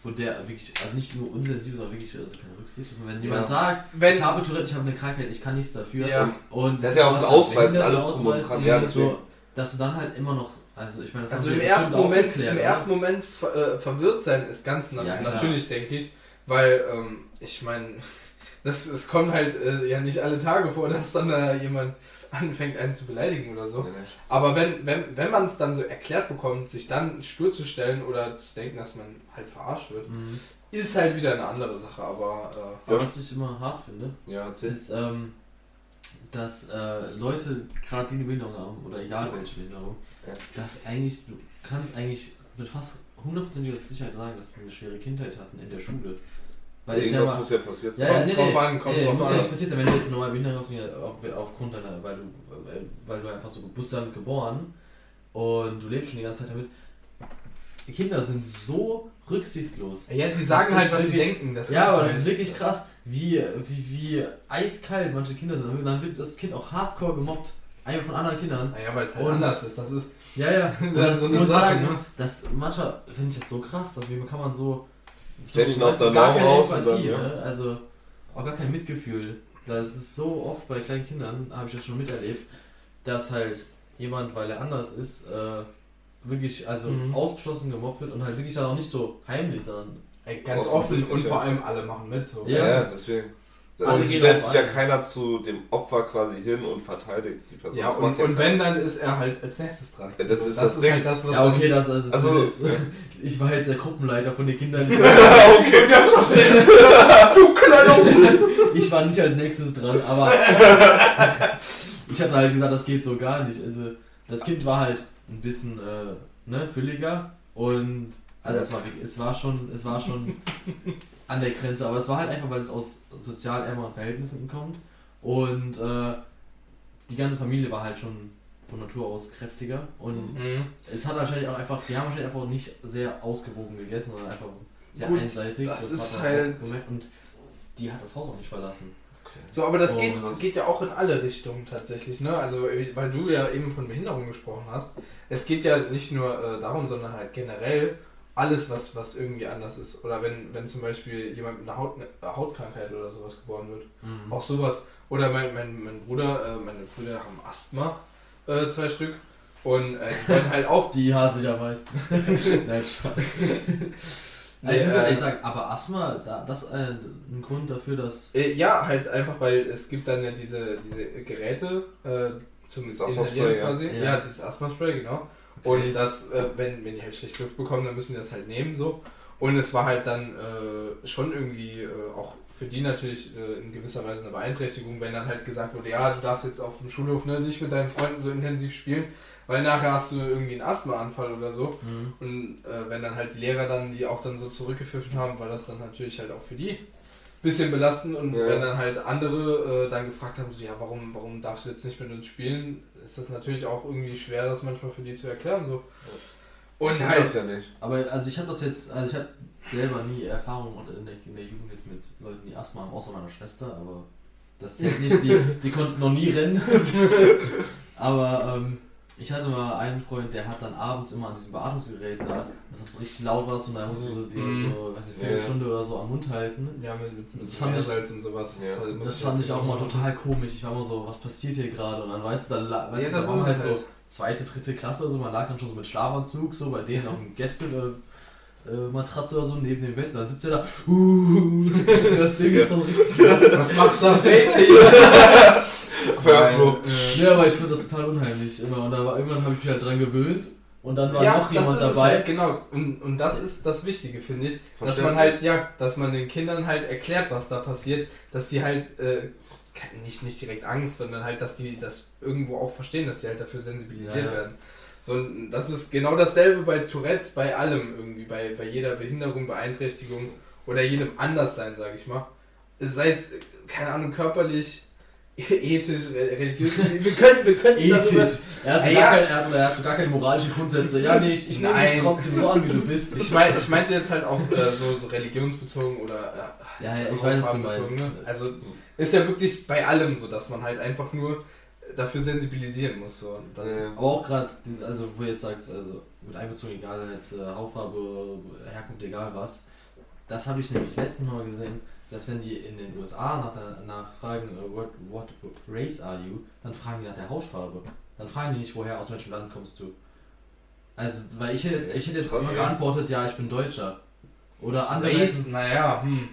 von der, wirklich, also nicht nur unsensibel, sondern wirklich, also keine Rücksicht. Wenn jemand sagt, Wenn- ich habe Tourette, ich habe eine Krankheit, ich kann nichts dafür. Ja. Und Der hat ja auch einen Ausweis und alles drum und dran, ja, so, dass du dann halt immer noch, also ich meine, das Also haben im wir ersten, Moment, geklärt, im oder? ersten Moment ver, äh, verwirrt sein ist ganz Ja, natürlich, denke ich. Weil, ähm, ich meine, [laughs] das, es kommt halt äh, ja nicht alle Tage vor, dass dann da jemand anfängt, einen zu beleidigen oder so. Nee, nee. Aber wenn, wenn, wenn man es dann so erklärt bekommt, sich dann stur zu stellen oder zu denken, dass man halt verarscht wird, Mhm. ist halt wieder eine andere Sache. Aber äh, Aber was ich immer hart finde, Ja, ist, ähm, dass äh, Leute, gerade die eine Behinderung haben, oder egal welche Behinderung, Ja. dass eigentlich, du kannst eigentlich mit fast hundertprozentiger Sicherheit sagen, dass sie eine schwere Kindheit hatten in der Schule. Weil es ja Irgendwas mal, muss ja passiert Ja, sein. ja, Kommt nee, drauf nee, an, kommt nee, drauf muss an. ja nicht passiert sein, wenn du jetzt normal behindert hast, auf, aufgrund deiner, weil du, weil, du einfach so bist dann geboren und du lebst schon die ganze Zeit damit. Die Kinder sind so rücksichtslos. ja, die sagen Das halt, was sie denken. Das Ja, aber das ist wirklich krass, wie, wie, wie eiskalt manche Kinder sind. Und dann wird das Kind auch hardcore gemobbt. Einfach von anderen Kindern. Naja, weil es halt Und- anders ist. Das ist Ja, ja. Und Das [laughs] das ist so eine muss Sache, sagen, ne? dass manchmal finde ich das so krass, dass wie kann man so. So Stellt ihn aus der keine raus und Empathie, dann, ja. ne? Also auch gar kein Mitgefühl. Das ist so oft bei kleinen Kindern, habe ich das schon miterlebt, dass halt jemand, weil er anders ist, äh, wirklich also Mhm. ausgeschlossen gemobbt wird und halt wirklich dann auch nicht so heimlich, sondern ey, ganz offen und vor allem alle machen mit. So. Ja. Ja, deswegen. Es stellt sich ja keiner zu dem Opfer quasi hin und verteidigt die Person. Ja, Das und, ja und wenn, dann ist er halt als nächstes dran. Ja, das So, ist das Ding. halt das, was ja okay, dann- das also, Also- jetzt, ich war jetzt der Gruppenleiter von den Kindern. [laughs] Ich okay, [laughs] ja, verstehe. Du kleiner Ich war nicht als nächstes dran, aber [laughs] ich habe halt gesagt, das geht so gar nicht. Also das Kind war halt ein bisschen äh, ne, fülliger und also es war wirklich- es war schon es war schon an der Grenze, aber es war halt einfach, weil es aus sozial ärmeren Verhältnissen kommt und äh, die ganze Familie war halt schon von Natur aus kräftiger und Mhm. es hat wahrscheinlich auch einfach, die haben wahrscheinlich einfach nicht sehr ausgewogen gegessen, sondern einfach sehr Gut, einseitig. das hat ist halt- und die hat das Haus auch nicht verlassen. So, aber das Oh, geht, geht ja auch in alle Richtungen tatsächlich, ne? Also, weil du ja eben von Behinderung gesprochen hast. Es geht ja nicht nur äh, darum, sondern halt generell alles, was, was irgendwie anders ist. Oder wenn, wenn zum Beispiel jemand mit einer Haut, äh, Hautkrankheit oder sowas geboren wird. Mhm. Auch sowas. Oder mein, mein, mein Bruder, äh, meine Brüder haben Asthma, äh, zwei Stück. Und äh, die werden halt auch. [laughs] Die hasse ich am meisten. [laughs] Nein, Spaß. Nee, ich muss äh, ehrlich sagen, aber Asthma, da, das ist äh, ein Grund dafür, dass. Äh, ja, halt einfach, weil es gibt dann ja diese, diese Geräte äh, zum Asthma-Spray. Ja. Ja, dieses Asthma-Spray, genau. Und das, äh, wenn, wenn die halt schlecht Luft bekommen, dann müssen die das halt nehmen so. Und es war halt dann äh, schon irgendwie äh, auch für die natürlich äh, in gewisser Weise eine Beeinträchtigung, wenn dann halt gesagt wurde, ja, du darfst jetzt auf dem Schulhof ne, nicht mit deinen Freunden so intensiv spielen, weil nachher hast du irgendwie einen Asthmaanfall oder so. Mhm. Und äh, wenn dann halt die Lehrer dann die auch dann so zurückgepfiffen haben, war das dann natürlich halt auch für die ein bisschen belastend. Und Ja. wenn dann halt andere äh, dann gefragt haben, so, ja, warum, warum darfst du jetzt nicht mit uns spielen, ist das natürlich auch irgendwie schwer, das manchmal für die zu erklären. So. Ich Und kenn halt, das ja nicht. Aber also ich habe das jetzt, also ich habe selber nie Erfahrung in der, in der Jugend jetzt mit Leuten, die Asthma haben, außer meiner Schwester, aber das zählt nicht, die, die konnte noch nie rennen. [laughs] aber ähm, ich hatte mal einen Freund, der hat dann abends immer an diesem Beatmungsgerät da, das hat so richtig laut was und da musste so, die Mhm. so, weiß nicht, Ja. Viertelstunde oder so am Mund halten. ja, mit, mit Das fand ich- Meersalz und sowas. Ja. halt- muss Das fand ich auch mal total komisch. Ich war immer so, was passiert hier gerade? Und dann weißt du, dann, la- weißt Ja, du, das ist halt so halt. zweite, dritte Klasse oder so, man lag dann schon so mit Schlafanzug, so bei denen auf dem Gäste äh, äh, Matratze oder so neben dem Bett. Und dann sitzt er da, uh, [laughs] das Ding ist dann richtig laut. Was macht das Rechte hier? [laughs] [laughs] Weil, Ja, aber ich finde das total unheimlich immer. Und dann war, irgendwann habe ich mich halt dran gewöhnt. Und dann war ja, noch jemand dabei. Halt, genau, und, und das ist das Wichtige, finde ich. Dass man halt, ja, dass man den Kindern halt erklärt, was da passiert, dass sie halt äh, nicht, nicht direkt Angst, sondern halt, dass die das irgendwo auch verstehen, dass sie halt dafür sensibilisiert Ja, ja. werden. So, und das ist genau dasselbe bei Tourette, bei allem irgendwie, bei, bei jeder Behinderung, Beeinträchtigung oder jedem Anderssein, sage ich mal. Sei es, keine Ahnung, körperlich, [laughs] ethisch, re- religiös. Wir können, wir können Ethisch. Er hat, so Ja, kein, er, hat, er hat so gar keine moralischen Grundsätze. Ja, nee, ich, ich nehme dich trotzdem so an, wie du bist. Ich, mein, ich meinte jetzt halt auch äh, so, so religionsbezogen oder äh, Ja, ja, ich weiß, was du meinst. Ne? Also ist ja wirklich bei allem so, dass man halt einfach nur dafür sensibilisieren muss. So. Dann, Ja. Aber auch gerade, also wo du jetzt sagst, also mit einbezogen, egal jetzt äh, Hautfarbe, Herkunft, egal was, das habe ich nämlich letztens mal gesehen, dass wenn die in den USA nach, der, nach fragen, äh, what, what race are you, dann fragen die nach der Hautfarbe. Dann fragen die nicht, woher, aus welchem Land kommst du. Also, weil ich hätte jetzt, ich hätte jetzt immer geantwortet, ja, ich bin Deutscher. Oder andere. Race, naja, hm,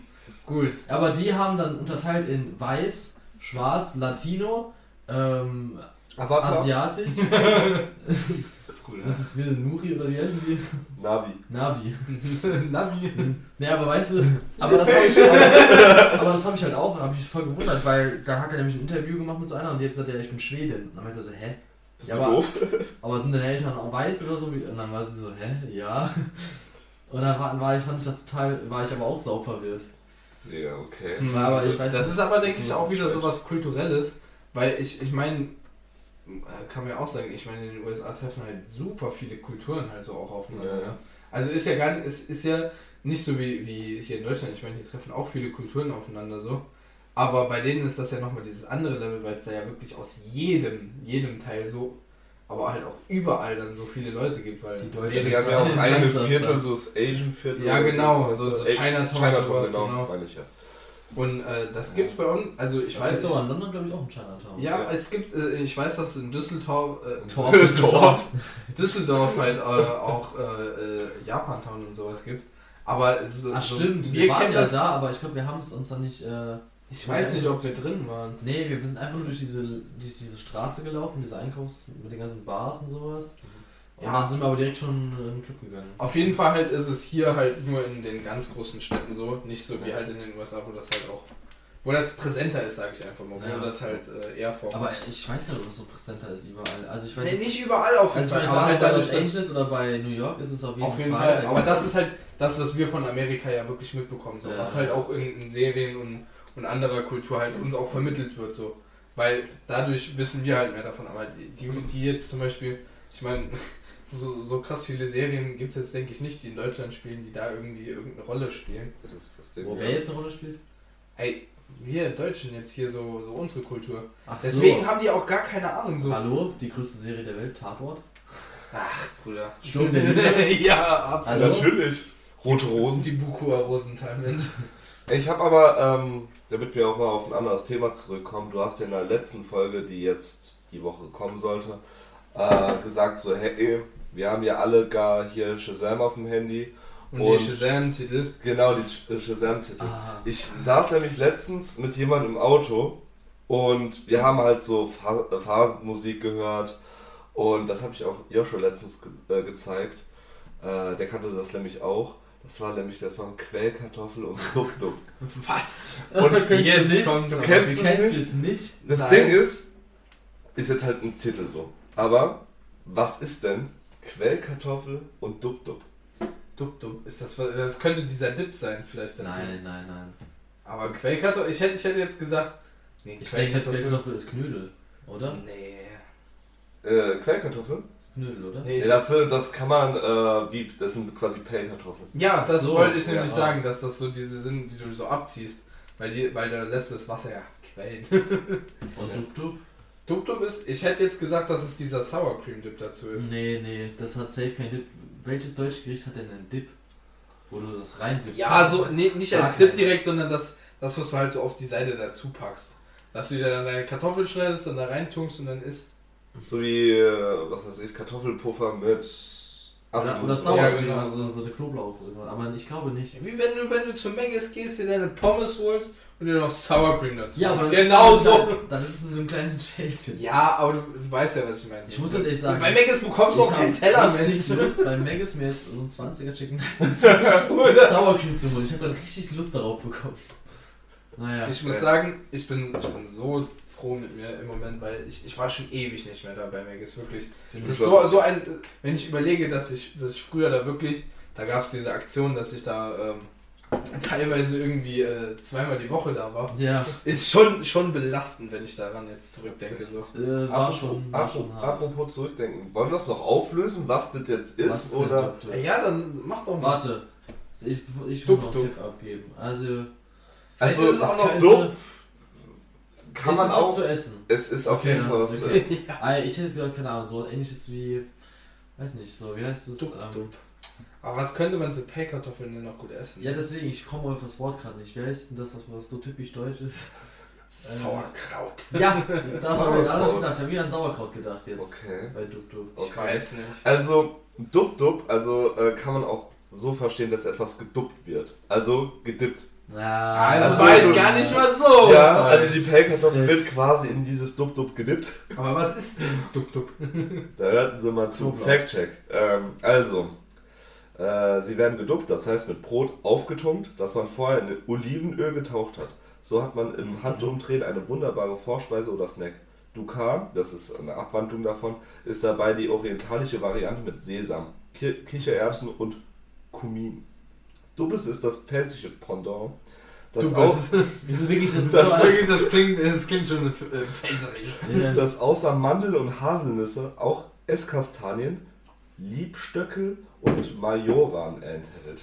gut. Aber die haben dann unterteilt in weiß, schwarz, Latino, ähm, Avatar? asiatisch. [laughs] [laughs] Cool, Das ist wie Nuri oder wie heißen die? Navi. Navi. [laughs] Navi. Ne, aber weißt du, aber das habe ich, aber, [laughs] aber das hab ich halt auch, habe ich voll gewundert, weil da hat er nämlich ein Interview gemacht mit so einer und die hat gesagt, ja, ich bin Schwedin. Und dann meinte er so, hä? Bist Ja, du aber- doof? Aber sind deine Eltern auch weiß oder so? Und dann war sie so, hä? Ja. Und dann war, war ich, fand ich das total, war ich aber auch sau verwirrt. Ja, okay. Ja, aber ich weiß das nicht. ist aber, denke Das ich, ist auch wieder so was Kulturelles, weil ich, ich meine, kann man ja auch sagen, ich meine, in den USA treffen halt super viele Kulturen halt so auch aufeinander. Ja. Ne? Also ist ja gar nicht, es ist ja nicht so wie, wie hier in Deutschland, ich meine, hier treffen auch viele Kulturen aufeinander so. Aber bei denen ist das ja nochmal dieses andere Level, weil es da ja wirklich aus jedem, jedem Teil so, aber halt auch überall dann so viele Leute gibt, weil Die Ja, Deutschen- die haben ja auch Ist Gangsters Viertel, so das Asian-Viertel. Ja, oder genau, so- du? so Ey, Chinatown, Chinatown, genau, genau. meine ich ja. Und äh, das gibt's bei uns, also ich Das weiß. gibt's aber in London, glaube ich, auch in Chinatown. Ja, Ja. es gibt, äh, ich weiß, dass in Düsseldorf, äh, Torf. [laughs] Torf. Düsseldorf halt äh, auch äh, äh, Japantown und sowas gibt. Aber so, Ach so, stimmt, wir, wir waren kennen ja das. da, aber ich glaube, wir haben es uns dann nicht... Äh, Ich weiß nicht, ob wir drin waren. nee, wir sind einfach nur durch diese, durch diese Straße gelaufen, diese Einkaufs... mit den ganzen Bars und sowas. Und Ja. dann sind wir aber direkt schon in den Club gegangen. Auf jeden Fall halt ist es hier halt nur in den ganz großen Städten so, nicht so wie halt in den USA, wo das halt auch, wo das präsenter ist, sage ich einfach mal, wo Ja. das halt äh, eher vorkommt. Aber ich weiß nicht, ob es so präsenter ist überall. Also ich weiß nee, nicht überall auf jeden Also Fall, klar, halt bei Los Angeles oder bei New York ist es auf jeden, Auf jeden Fall. Fall. Aber das ist halt das, was wir von Amerika ja wirklich mitbekommen. So. Ja. Was halt auch in, in Serien und, und anderer Kultur halt uns auch vermittelt wird. So. Weil dadurch wissen wir halt mehr davon. Aber die, die jetzt zum Beispiel, ich meine, so, so krass viele Serien gibt es jetzt, denke ich, nicht, die in Deutschland spielen, die da irgendwie irgendeine Rolle spielen. Das ist das Ding, Wo ja. wer jetzt eine Rolle spielt? Ey, wir Deutschen jetzt hier so, so unsere Kultur. Ach Deswegen so. haben die auch gar keine Ahnung. So. Hallo, die größte Serie der Welt, Tatort. Ach, Bruder. Sturm der [laughs] Liebe. ja, absolut. Hallo? Natürlich. Rote Rosen. Die Bukua Rosenthal Mensch. Ich habe aber, ähm, damit wir auch mal auf ein anderes Thema zurückkommen, du hast ja in der letzten Folge, die jetzt die Woche kommen sollte, äh, gesagt so, hey, wir haben ja alle gar hier Shazam auf dem Handy. Und, Und- die Shazam-Titel. Genau, die Sh- Shazam-Titel. Ah. Ich saß nämlich letztens mit jemandem im Auto und wir haben halt so äh, Phasenmusik gehört und das habe ich auch Joshua letztens ge äh, gezeigt. Äh, der kannte das nämlich auch. Das war nämlich der Song Quellkartoffel und Dub. [laughs] Was? Und [laughs] Kennst du jetzt nicht? kommt's Du kennst Du es kennst nicht? es nicht? Das Nein. Ding ist, ist jetzt halt ein Titel so. Aber was ist denn Quellkartoffel und Dub Dub? Dub Dub. Ist das, das könnte dieser Dip sein, vielleicht dazu. Nein, nein, nein. Aber Quellkartoffel, ich hätte, ich hätte jetzt gesagt. Nee, Ich denke, Quellkartoffel ist Knödel, oder? Nee. Äh, Quellkartoffel? Ist Knödel, oder? nee das, das kann man, äh, wie, das sind quasi Pellkartoffeln. ja, das So, wollte ich ja. nämlich sagen, dass das so diese sind, die du so abziehst. Weil, die, weil da lässt du das Wasser ja quellen. Und Dub Dub? Dub Dub ist, ich hätte jetzt gesagt, dass es dieser Sour Cream Dip dazu ist. Nee, nee, das hat safe kein Dip. Welches deutsche Gericht hat denn einen Dip? Wo du das reingibst? Ja, so, nee, nicht als Dip direkt, sondern das, das, was du halt so auf die Seite dazu packst. Dass du dir dann deine Kartoffeln schneidest, dann da reintunkst und dann isst. So wie, äh, was weiß ich, Kartoffelpuffer mit Oder, Apfel. oder so. Sauer, Ja, genau. also so eine Knoblauch. Aber ich glaube nicht. Wie wenn du, wenn du zu Maggis gehst, dir deine Pommes holst und dir noch Sour Cream dazu Ja, aber das genau ist, so. Dann ist es in so einem kleinen Schälchen. Ja, aber du, du weißt ja, was ich meine. Ich muss jetzt echt sagen, Bei Maggis bekommst du auch ich keinen Teller, richtig Mensch. Lust bei Maggis mir jetzt so ein 20er Chicken? [laughs] Sour Cream zu holen. Ich habe gerade richtig Lust darauf bekommen. Naja. Ich muss sagen, ich bin, ich bin so froh mit mir im Moment, weil ich, ich war schon ewig nicht mehr da bei Maggis, wirklich. Es ich ist so, so ein, wenn ich überlege, dass ich, dass ich früher da wirklich, da gab es diese Aktion, dass ich da ähm, teilweise irgendwie äh, zweimal die Woche da war. Ja, Ist schon, schon belastend, wenn ich daran jetzt zurückdenke. So. äh, war Apropos- schon, war schon apropos, hart. apropos zurückdenken. Wollen wir das noch auflösen, was das jetzt ist? Was ist oder? Dub? Ja, dann mach doch mal. Warte. Ich, ich muss noch einen Tipp abgeben. Also, Also, ist es ist auch noch dumm. Kann ist man es was auch. zu essen? Es ist auf Okay, jeden ja, Fall was zu wirklich. essen. [laughs] Ah, Ich hätte gesagt, keine Ahnung, so ähnliches wie, weiß nicht, so, wie heißt es? Dub Ähm, Dub. Aber was könnte man so Pellkartoffeln denn noch gut essen? ja, deswegen, ich komme auf das Wort gerade nicht. Wie heißt denn das, was, so typisch deutsch ist? [laughs] Sauerkraut. Ja, das habe ich nicht gedacht. Ich habe wieder an Sauerkraut gedacht jetzt. Okay. Bei Dub Dub. Ich Okay. weiß nicht. Also, Dub Dub, also äh, kann man auch so verstehen, dass etwas geduppt wird. Also gedippt. Ja, Also, Also war ich gar nicht mal so. ja, also die Pellkartoffel wird quasi in dieses Dub Dub gedippt. Aber was ist dieses Dub Dub? [laughs] Da hörten Sie mal zu. Fact-Check. Ähm, also, äh, sie werden geduppt, das heißt mit Brot aufgetunkt, das man vorher in Olivenöl getaucht hat. So hat man im Handumdrehen eine wunderbare Vorspeise oder Snack. Dukan, das ist eine Abwandlung davon, ist dabei die orientalische Variante mit Sesam, Ki Kichererbsen und Kumin. Dubbes ist das pelzige Pendant. Das, Du au bist. Wir sind wirklich, das ist [laughs] Das, so wirklich, das, klingt, das klingt schon äh, pfälzerisch. ja, das außer Mandel und Haselnüsse auch Esskastanien, Liebstöckel und Majoran enthält.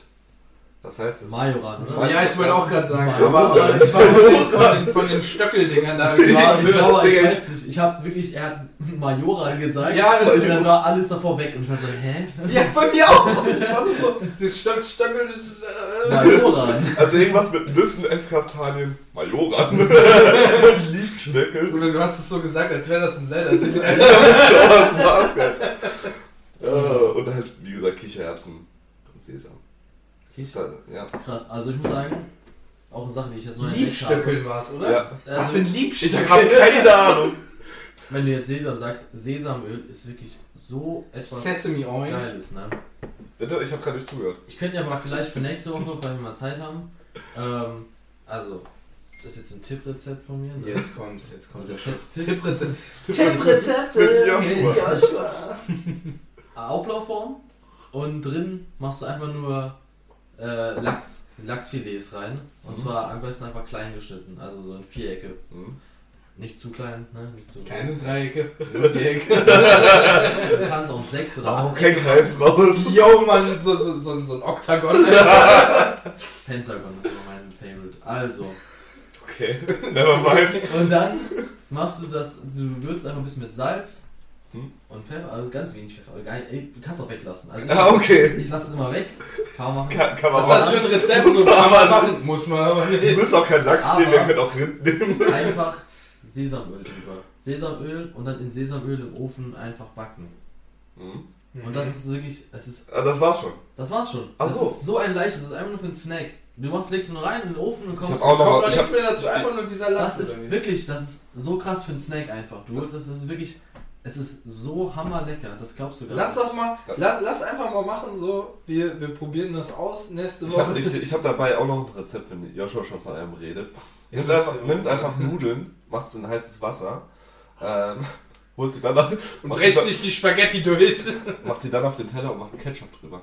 Das heißt, es Majoran, oder? Ja, ich wollte auch gerade sagen. Majoran. Aber ich war von den, von den, von den Stöckeldingern da. [laughs] Ich, war, ich glaube, ich weiß nicht. Ich habe wirklich, er hat [laughs] Majoran gesagt. Ja, und dann war alles davor weg. Und ich war so, hä? Ja, bei mir auch. Ich war nur so, das Stöck, Stöckel. Äh, Majoran. Also irgendwas mit Nüssen, Esskastanien, Majoran [laughs] und Liebstöckel. Oder du hast es so gesagt, als wäre das ein Zelda-Titel. das war's, geil. Äh, Und halt, wie gesagt, Kichererbsen und Sesam. Das ist halt, ja. Krass. Also ich muss sagen, auch in Sachen, die ich jetzt neu entdeckt habe. Liebstöckel war es, oder? Ja. Was Also, sind Ich Liebstöckel? habe keine [laughs] Ahnung. wenn du jetzt Sesam sagst, Sesamöl ist wirklich so etwas Sesame Oil. Geiles, ne? Bitte, ich habe gerade nicht zugehört. Ich könnte ja mal vielleicht für nächste Woche, weil wir mal Zeit haben, ähm, also, das ist jetzt ein Tipprezept von mir. Ne? Jetzt kommt's, jetzt kommt der. Tipp- Tipprezept. Tipprezepte Mit Joshua. Auflaufform und drin machst du einfach nur äh, Lachs, Lachsfilets rein. Und Mhm. zwar am besten einfach klein geschnitten, also so in Vierecke. Hm. Nicht zu klein, ne? Nicht zu Keine groß. Dreiecke, [laughs] nur Vierecke. Du kannst auch sechs oder Auch acht kein Ecke Kreis raus. Yo, Mann, so, so, so, so ein Oktagon. [laughs] Pentagon ist immer mein Favorite. Also, Okay, [laughs] never mind. und dann machst du das, du würzt einfach ein bisschen mit Salz Hm. und Pfeffer, also ganz wenig Pfeffer. aber ey, du kannst auch weglassen. Also ich, Ah, okay. ich lasse es immer weg. Kann man machen. Kann, kann man ist das machen. für ein Rezept? Muss So man kann man aber- machen. Muss man aber nicht. müsst auch keinen Lachs nehmen, ihr Aber- könnt auch Rind nehmen. Einfach Sesamöl drüber. Sesamöl und dann in Sesamöl im Ofen einfach backen. Hm. Und das ist wirklich, es ist, Ah, das war's schon. das war's schon. Ach das so. ist so ein leichtes, das ist einfach nur für einen Snack. Du machst, legst nur rein in den Ofen und kommst. Ich hab auch noch- Kommt noch ich nichts mehr dazu, einfach nur dieser Lachs. das ist wirklich, das ist so krass für einen Snack einfach. Du holst das, das ist wirklich Es ist so hammerlecker, das glaubst du gar Lass nicht. das mal, la, lass einfach mal machen, so. Wir, wir probieren das aus nächste Ich Woche. habe ich, ich hab dabei auch noch ein Rezept, wenn Joshua schon von einem redet. Jetzt Nimmt einfach, nimmt einfach Nudeln, macht es in heißes Wasser, ähm, [laughs] holt sie dann auf, Und brecht dann, nicht die Spaghetti durch. [laughs] macht sie dann auf den Teller und macht Ketchup drüber.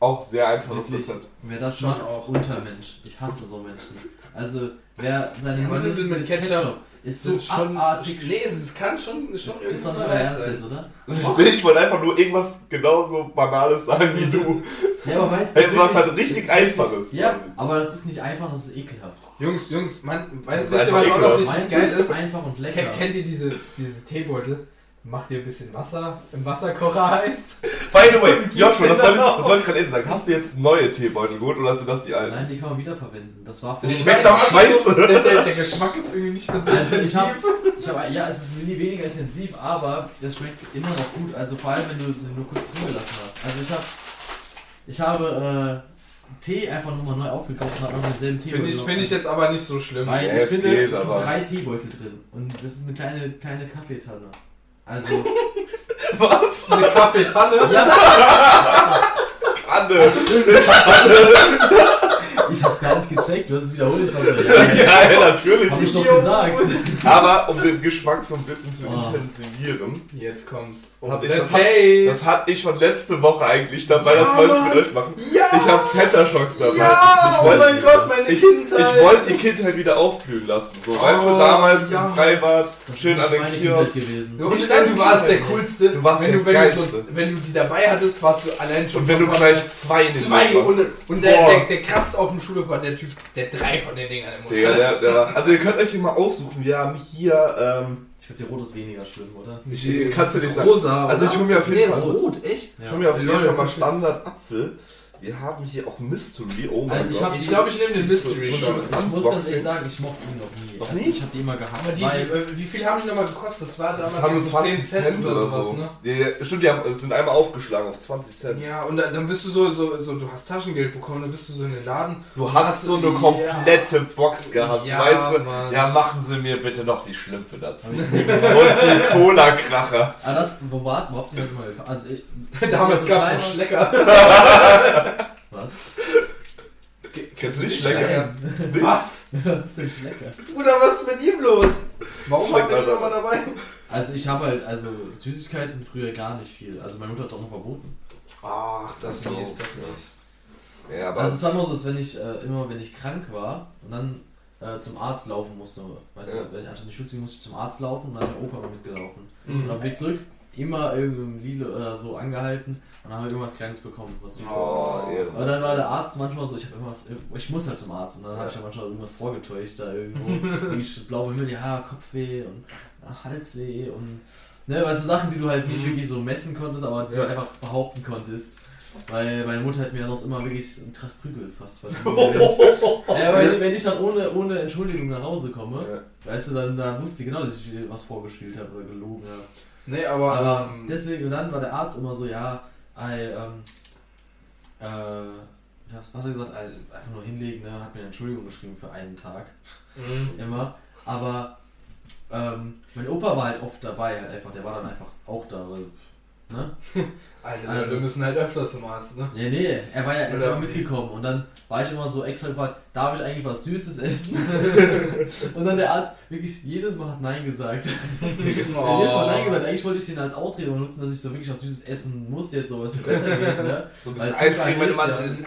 Auch sehr einfaches Wirklich, Rezept. wer das Schon macht, auch. Untermensch. Ich hasse so Menschen. Also, wer seine Ja, Nudeln mit mit Ketchup, Ketchup ist so schon, abartig. Nee, es kann schon, schon Das ist doch nicht euer Ernst jetzt, oder? [laughs] Ich wollte einfach nur irgendwas genauso Banales sagen wie du. Ja, aber meins Hey, ist du hast wirklich- halt richtig ist Einfaches Ja, quasi. aber das ist nicht einfach, das ist ekelhaft. Jungs, Jungs, man, weißt ist du, was auch noch richtig geil ist ist? einfach und lecker. Kennt, kennt ihr diese, diese Teebeutel? Macht ihr ein bisschen Wasser im Wasserkocher [laughs] heiß? By the way, Joshua, das wollte, das wollte ich gerade eben sagen. Hast du jetzt neue Teebeutel geholt oder hast du das die alten? Nein, die kann man wiederverwenden. Das war Das vor- schmeckt doch scheiße. Der, der, der Geschmack ist irgendwie nicht mehr so Also ich habe, intensiv. ich hab, ja, es ist nie weniger intensiv, aber es schmeckt immer noch gut. Also vor allem, wenn du es nur kurz drin gelassen hast. Also ich habe, ich habe äh, Tee einfach nochmal neu aufgekauft und habe noch denselben Tee. Finde ich, find ich jetzt aber nicht so schlimm. Weil Ja, ich es finde, geht, es sind aber- drei Teebeutel drin und das ist eine kleine, kleine Kaffeetanne. Also, [laughs] Was? Eine Kaffeetanne. ja, [laughs] Anne. Ich hab's gar nicht gecheckt, du hast es wiederholt. War so, ja, Ja, natürlich. hab ich doch gesagt. Aber um den Geschmack so ein bisschen zu Oh. intensivieren, Jetzt kommst. Hab ich das- Taste. das hatte ich schon letzte Woche eigentlich dabei, das Ja, wollte ich mit euch machen. ja! Ich habe Center Shocks dabei. Ja! ich Oh wollte, mein Gott, meine ich, Kindheit! ich wollte die Kindheit wieder aufblühen lassen. So, weißt du, Oh, damals ja. im Freibad, Das schön an den Kiosk. Kindheit gewesen. Du, und Ich dann, du warst der. Coolste. Du warst wenn der du, wenn, du so, Geilste. wenn du die dabei hattest, warst du allein schon. Und wenn du gleich zwei in den und, der, der, der krass auf dem Schule war der Typ, der drei von den Dingern im Mund Digga, der, der also ihr könnt euch hier mal aussuchen, wir haben hier, ähm, Ich glaube, der Rot ist weniger schlimm, oder? ich, kannst du nicht sagen. Rosa, Also ich oder? hol mir auf Nee, jeden das Fall ist rot, echt? Ich hol mir auf jeden. Fall mal Standard Apfel. Wir haben hier auch Mystery, oh mein Also ich Gott. Ich glaube, ich nehme den Mystery so- so- Ich muss ganz ehrlich sagen, ich mochte ihn noch nie. Noch also nie? ich habe die immer gehasst, Aber die, weil... äh, wie viel haben die nochmal gekostet? Das war damals Das haben so nur 20 Cent oder sowas, so. ne? Die, stimmt, die haben, sind einmal aufgeschlagen auf 20 Cent. Ja, und dann, dann bist du so, so, so, du hast Taschengeld bekommen, dann bist du so in den Laden. Du hast so eine komplette Box gehabt, Ja, weißt du? Mann. Ja, machen sie mir bitte noch die Schlümpfe dazu. Und die Cola-Kracher. Ah, das, wo war, wo habt ihr das mal? Also, [laughs] Damals gab es noch Schlecker. [laughs] Was? Kennst du nicht Schlecker? Was? Was ist denn Schlecker? Bruder, was ist mit ihm los? Warum wir Schlecker, die nochmal dabei? Also ich habe halt, also Süßigkeiten früher gar nicht viel. Also meine Mutter hat es auch noch verboten. Ach, das ist mies, das mies. Ja, aber Also es war immer so, dass wenn ich äh, immer, wenn ich krank war und dann äh, zum Arzt laufen musste, weißt Ja. du, wenn ich anstatt in die Schule ging, musste ich zum Arzt laufen und dann hat mein Opa immer mitgelaufen. Mhm. Und auf dem Weg zurück immer irgendein Lidl oder so angehalten und dann haben irgendwas Kleines bekommen, was Süßes. Oh. Aber dann war der Arzt manchmal so, ich habe irgendwas, ich muss halt zum Arzt und dann habe ich ja manchmal irgendwas vorgetäuscht da irgendwo. [laughs] ich blaue Himmel, ja, Kopfweh und ach, Halsweh und ne, weißt du, Sachen, die du halt nicht Mhm. wirklich so messen konntest, aber die Ja. du einfach behaupten konntest. Weil meine Mutter hat mir ja sonst immer wirklich einen Tracht Prügel fast verdient. Wenn [laughs] ich, ja, weil, wenn ich dann ohne, ohne Entschuldigung nach Hause komme, Ja. weißt du, dann, dann wusste sie genau, dass ich was vorgespielt habe oder gelogen habe. Nee, aber. Aber ähm, deswegen, und dann war der Arzt immer so, ja, ey, ähm, äh, was hat er gesagt? Also einfach nur hinlegen, ne? Hat mir eine Entschuldigung geschrieben für einen Tag. mhm. [laughs] Immer. Aber ähm, mein Opa war halt oft dabei, halt einfach, der war dann einfach auch da, weil, ne? [laughs] Alter, Also- wir müssen halt öfter zum Arzt, ne? Nee, nee, er war ja erst mal mitgekommen und dann war ich immer so extra gefragt, darf ich eigentlich was Süßes essen? [laughs] und dann der Arzt wirklich jedes Mal hat Nein gesagt. Oh. Ja, [laughs] jedes Mal Nein gesagt. Eigentlich wollte ich den als Ausrede benutzen, dass ich so wirklich was Süßes essen muss jetzt, so was mir besser geht, ne? So ein Weil bisschen Eiscreme, wenn man ja. drin.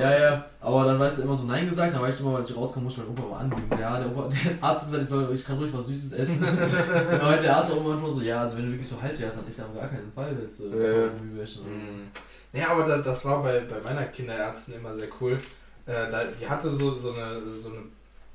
Ja, ja, aber dann weißt du immer so Nein gesagt, dann war ich immer, wenn ich rauskomme, muss ich meinen Opa mal anlügen. Ja, der, Opa, [laughs] der Arzt hat gesagt, ich, soll, ich kann ruhig was Süßes essen. dann meinte der Arzt auch manchmal so, ja, also wenn du wirklich so halt wärst, dann ist ja auf gar keinen Fall jetzt äh, So. Mhm. Ja, aber das, das war bei, bei meiner Kinderärztin immer sehr cool. Äh, da, die hatte so, so, eine, so eine,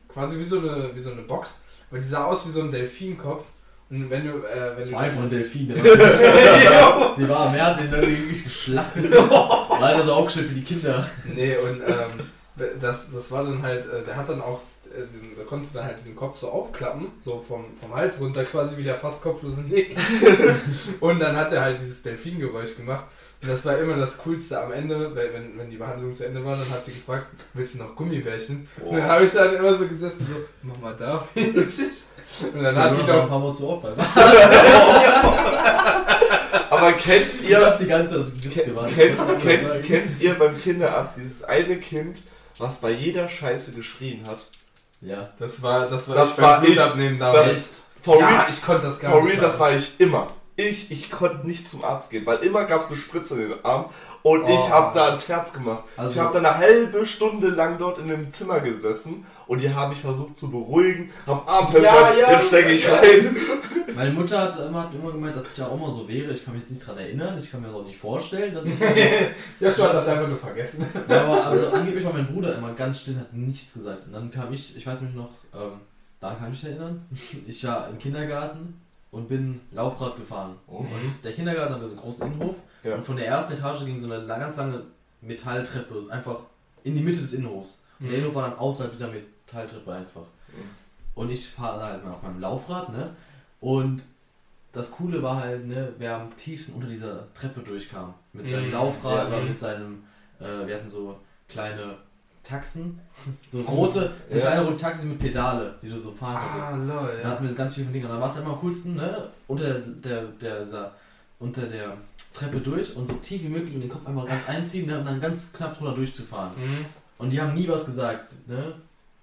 quasi wie so eine, wie so eine Box, aber die sah aus wie so ein Delfinkopf. Und wenn du, äh, wenn Das du war einfach ein Delfin, der [laughs] war Die war mehr, den dann wirklich geschlachtet. Leider [laughs] so aufgestellt für die Kinder. Nee, und ähm, das, das war dann halt, äh, der hat dann auch, äh, da konntest du dann halt diesen Kopf so aufklappen, so vom, vom Hals runter quasi wie der fast kopflose Nick. [laughs] und dann hat er halt dieses Delfingeräusch gemacht. Und das war immer das Coolste am Ende, weil wenn, wenn die Behandlung zu Ende war, dann hat sie gefragt, willst du noch Gummibärchen? Und dann habe ich dann immer so gesessen, so, Mama, darf ich? Und dann hat die ein doch, paar Mal zu oft bei [laughs] aber kennt Ich ihr, hab die ganze Zeit kennt, gewartet. kennt, Ich kennt, kennt ihr beim Kinderarzt dieses eine Kind, was bei jeder Scheiße geschrien hat? Ja. Das war, das war Das ich war beim ich. Blutabnehmen damals. Das, for ja, real, ich konnte das gar for nicht. real, das sagen. war ich immer. Ich, ich konnte nicht zum Arzt gehen, weil immer gab es eine Spritze in den Arm und Oh. ich habe da ein Terz gemacht. Also- ich habe da eine halbe Stunde lang dort in dem Zimmer gesessen und die haben mich versucht zu beruhigen, am Arm festgehalten, ja, jetzt stecke ich ja. [laughs] rein. Meine Mutter hat immer, hat immer gemeint, dass ich ja auch mal so wäre. Ich kann mich jetzt nicht dran erinnern. Ich kann mir das auch nicht vorstellen, dass ich. [laughs] Joshua hat das einfach nur vergessen. Ja, aber also, angeblich war mein Bruder immer ganz still, hat nichts gesagt. Und dann kam ich, ich weiß nämlich noch, ähm, daran kann ich mich erinnern. [laughs] Ich war im Kindergarten und bin Laufrad gefahren. Oh. Und der Kindergarten hatte so einen großen Innenhof. Ja. Und von der ersten Etage ging so eine ganz lange Metalltreppe einfach in die Mitte des Innenhofs. Und der Mhm. Innenhof war dann außerhalb dieser Metalltreppe einfach. Mhm. Und ich fahre halt mal auf meinem Laufrad, ne? Und das Coole war halt, ne, wer am tiefsten unter dieser Treppe durchkam. Mit seinem Mhm. Laufrad Ja, mhm. mit seinem, äh, wir hatten so kleine Taxen, [laughs] so rote, so Ja. kleine rote Taxis mit Pedale, die du so fahren konntest. Ah, lol. Da hatten wir so ganz viele von Dingen. Und da war es immer am coolsten, ne? Unter der, der, dieser, unter der Treppe durch und so tief wie möglich und den Kopf einmal ganz einziehen ne? und dann ganz knapp drunter durchzufahren. Mhm. Und die haben nie was gesagt, ne?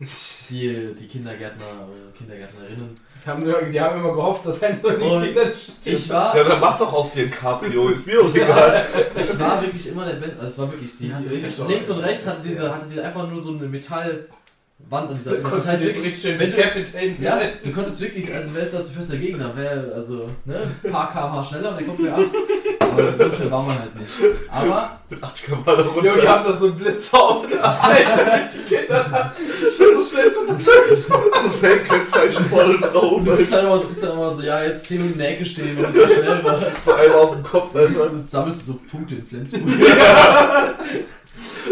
Die, die Kindergärtner, äh, Kindergärtnerinnen. Die haben, die haben immer gehofft, dass den Und Kindern stirbt. Ich war, Ja, dann mach doch aus dir ein Cabrio, ist mir doch egal. ich war wirklich immer der Beste. Also es war wirklich, die hatte Die wirklich, Richtung. links und rechts hatte diese, hatte diese einfach nur so eine Metallwand an dieser Treppe. Das heißt wirklich, richtig schön wenn du- Captain. Ja, du konntest wirklich, also wer ist da zu fester Gegner? Wer, also, ne, ein paar kmh schneller und der kommt mir ab. Aber so schnell war man halt nicht. Aber, Mit 80 km da Jo, die runter. haben da so einen Blitz aufgehalten mit die Kinder. Ich bin so schnell von der Das Kennzeichen voll drauf. du kriegst dann immer, so- kriegst dann immer so, ja, jetzt 10 Minuten in der Ecke stehen, wenn du zu schnell warst. [laughs] So einmal auf dem Kopf, Alter. sammelst du so Punkte in Flensburg. [laughs]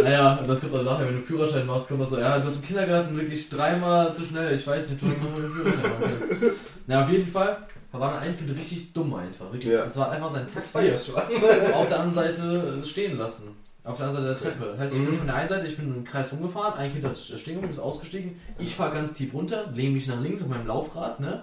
Naja, und das kommt dann nachher, wenn du Führerschein machst, kommt das so, ja, du hast im Kindergarten wirklich dreimal zu schnell, ich weiß nicht, du hast noch mal den Führerschein machen kannst. [laughs] Na, auf jeden Fall, da war dann Kind richtig dumm einfach, wirklich. Ja. Das war einfach sein Taxi. [laughs] auf der anderen Seite stehen lassen. Auf der anderen Seite der Treppe. Das heißt, ich bin Mhm. von der einen Seite, ich bin im Kreis rumgefahren, ein Kind hat stehen geblieben, ist ausgestiegen. Ich fahre ganz tief runter, lehne mich nach links auf meinem Laufrad, ne?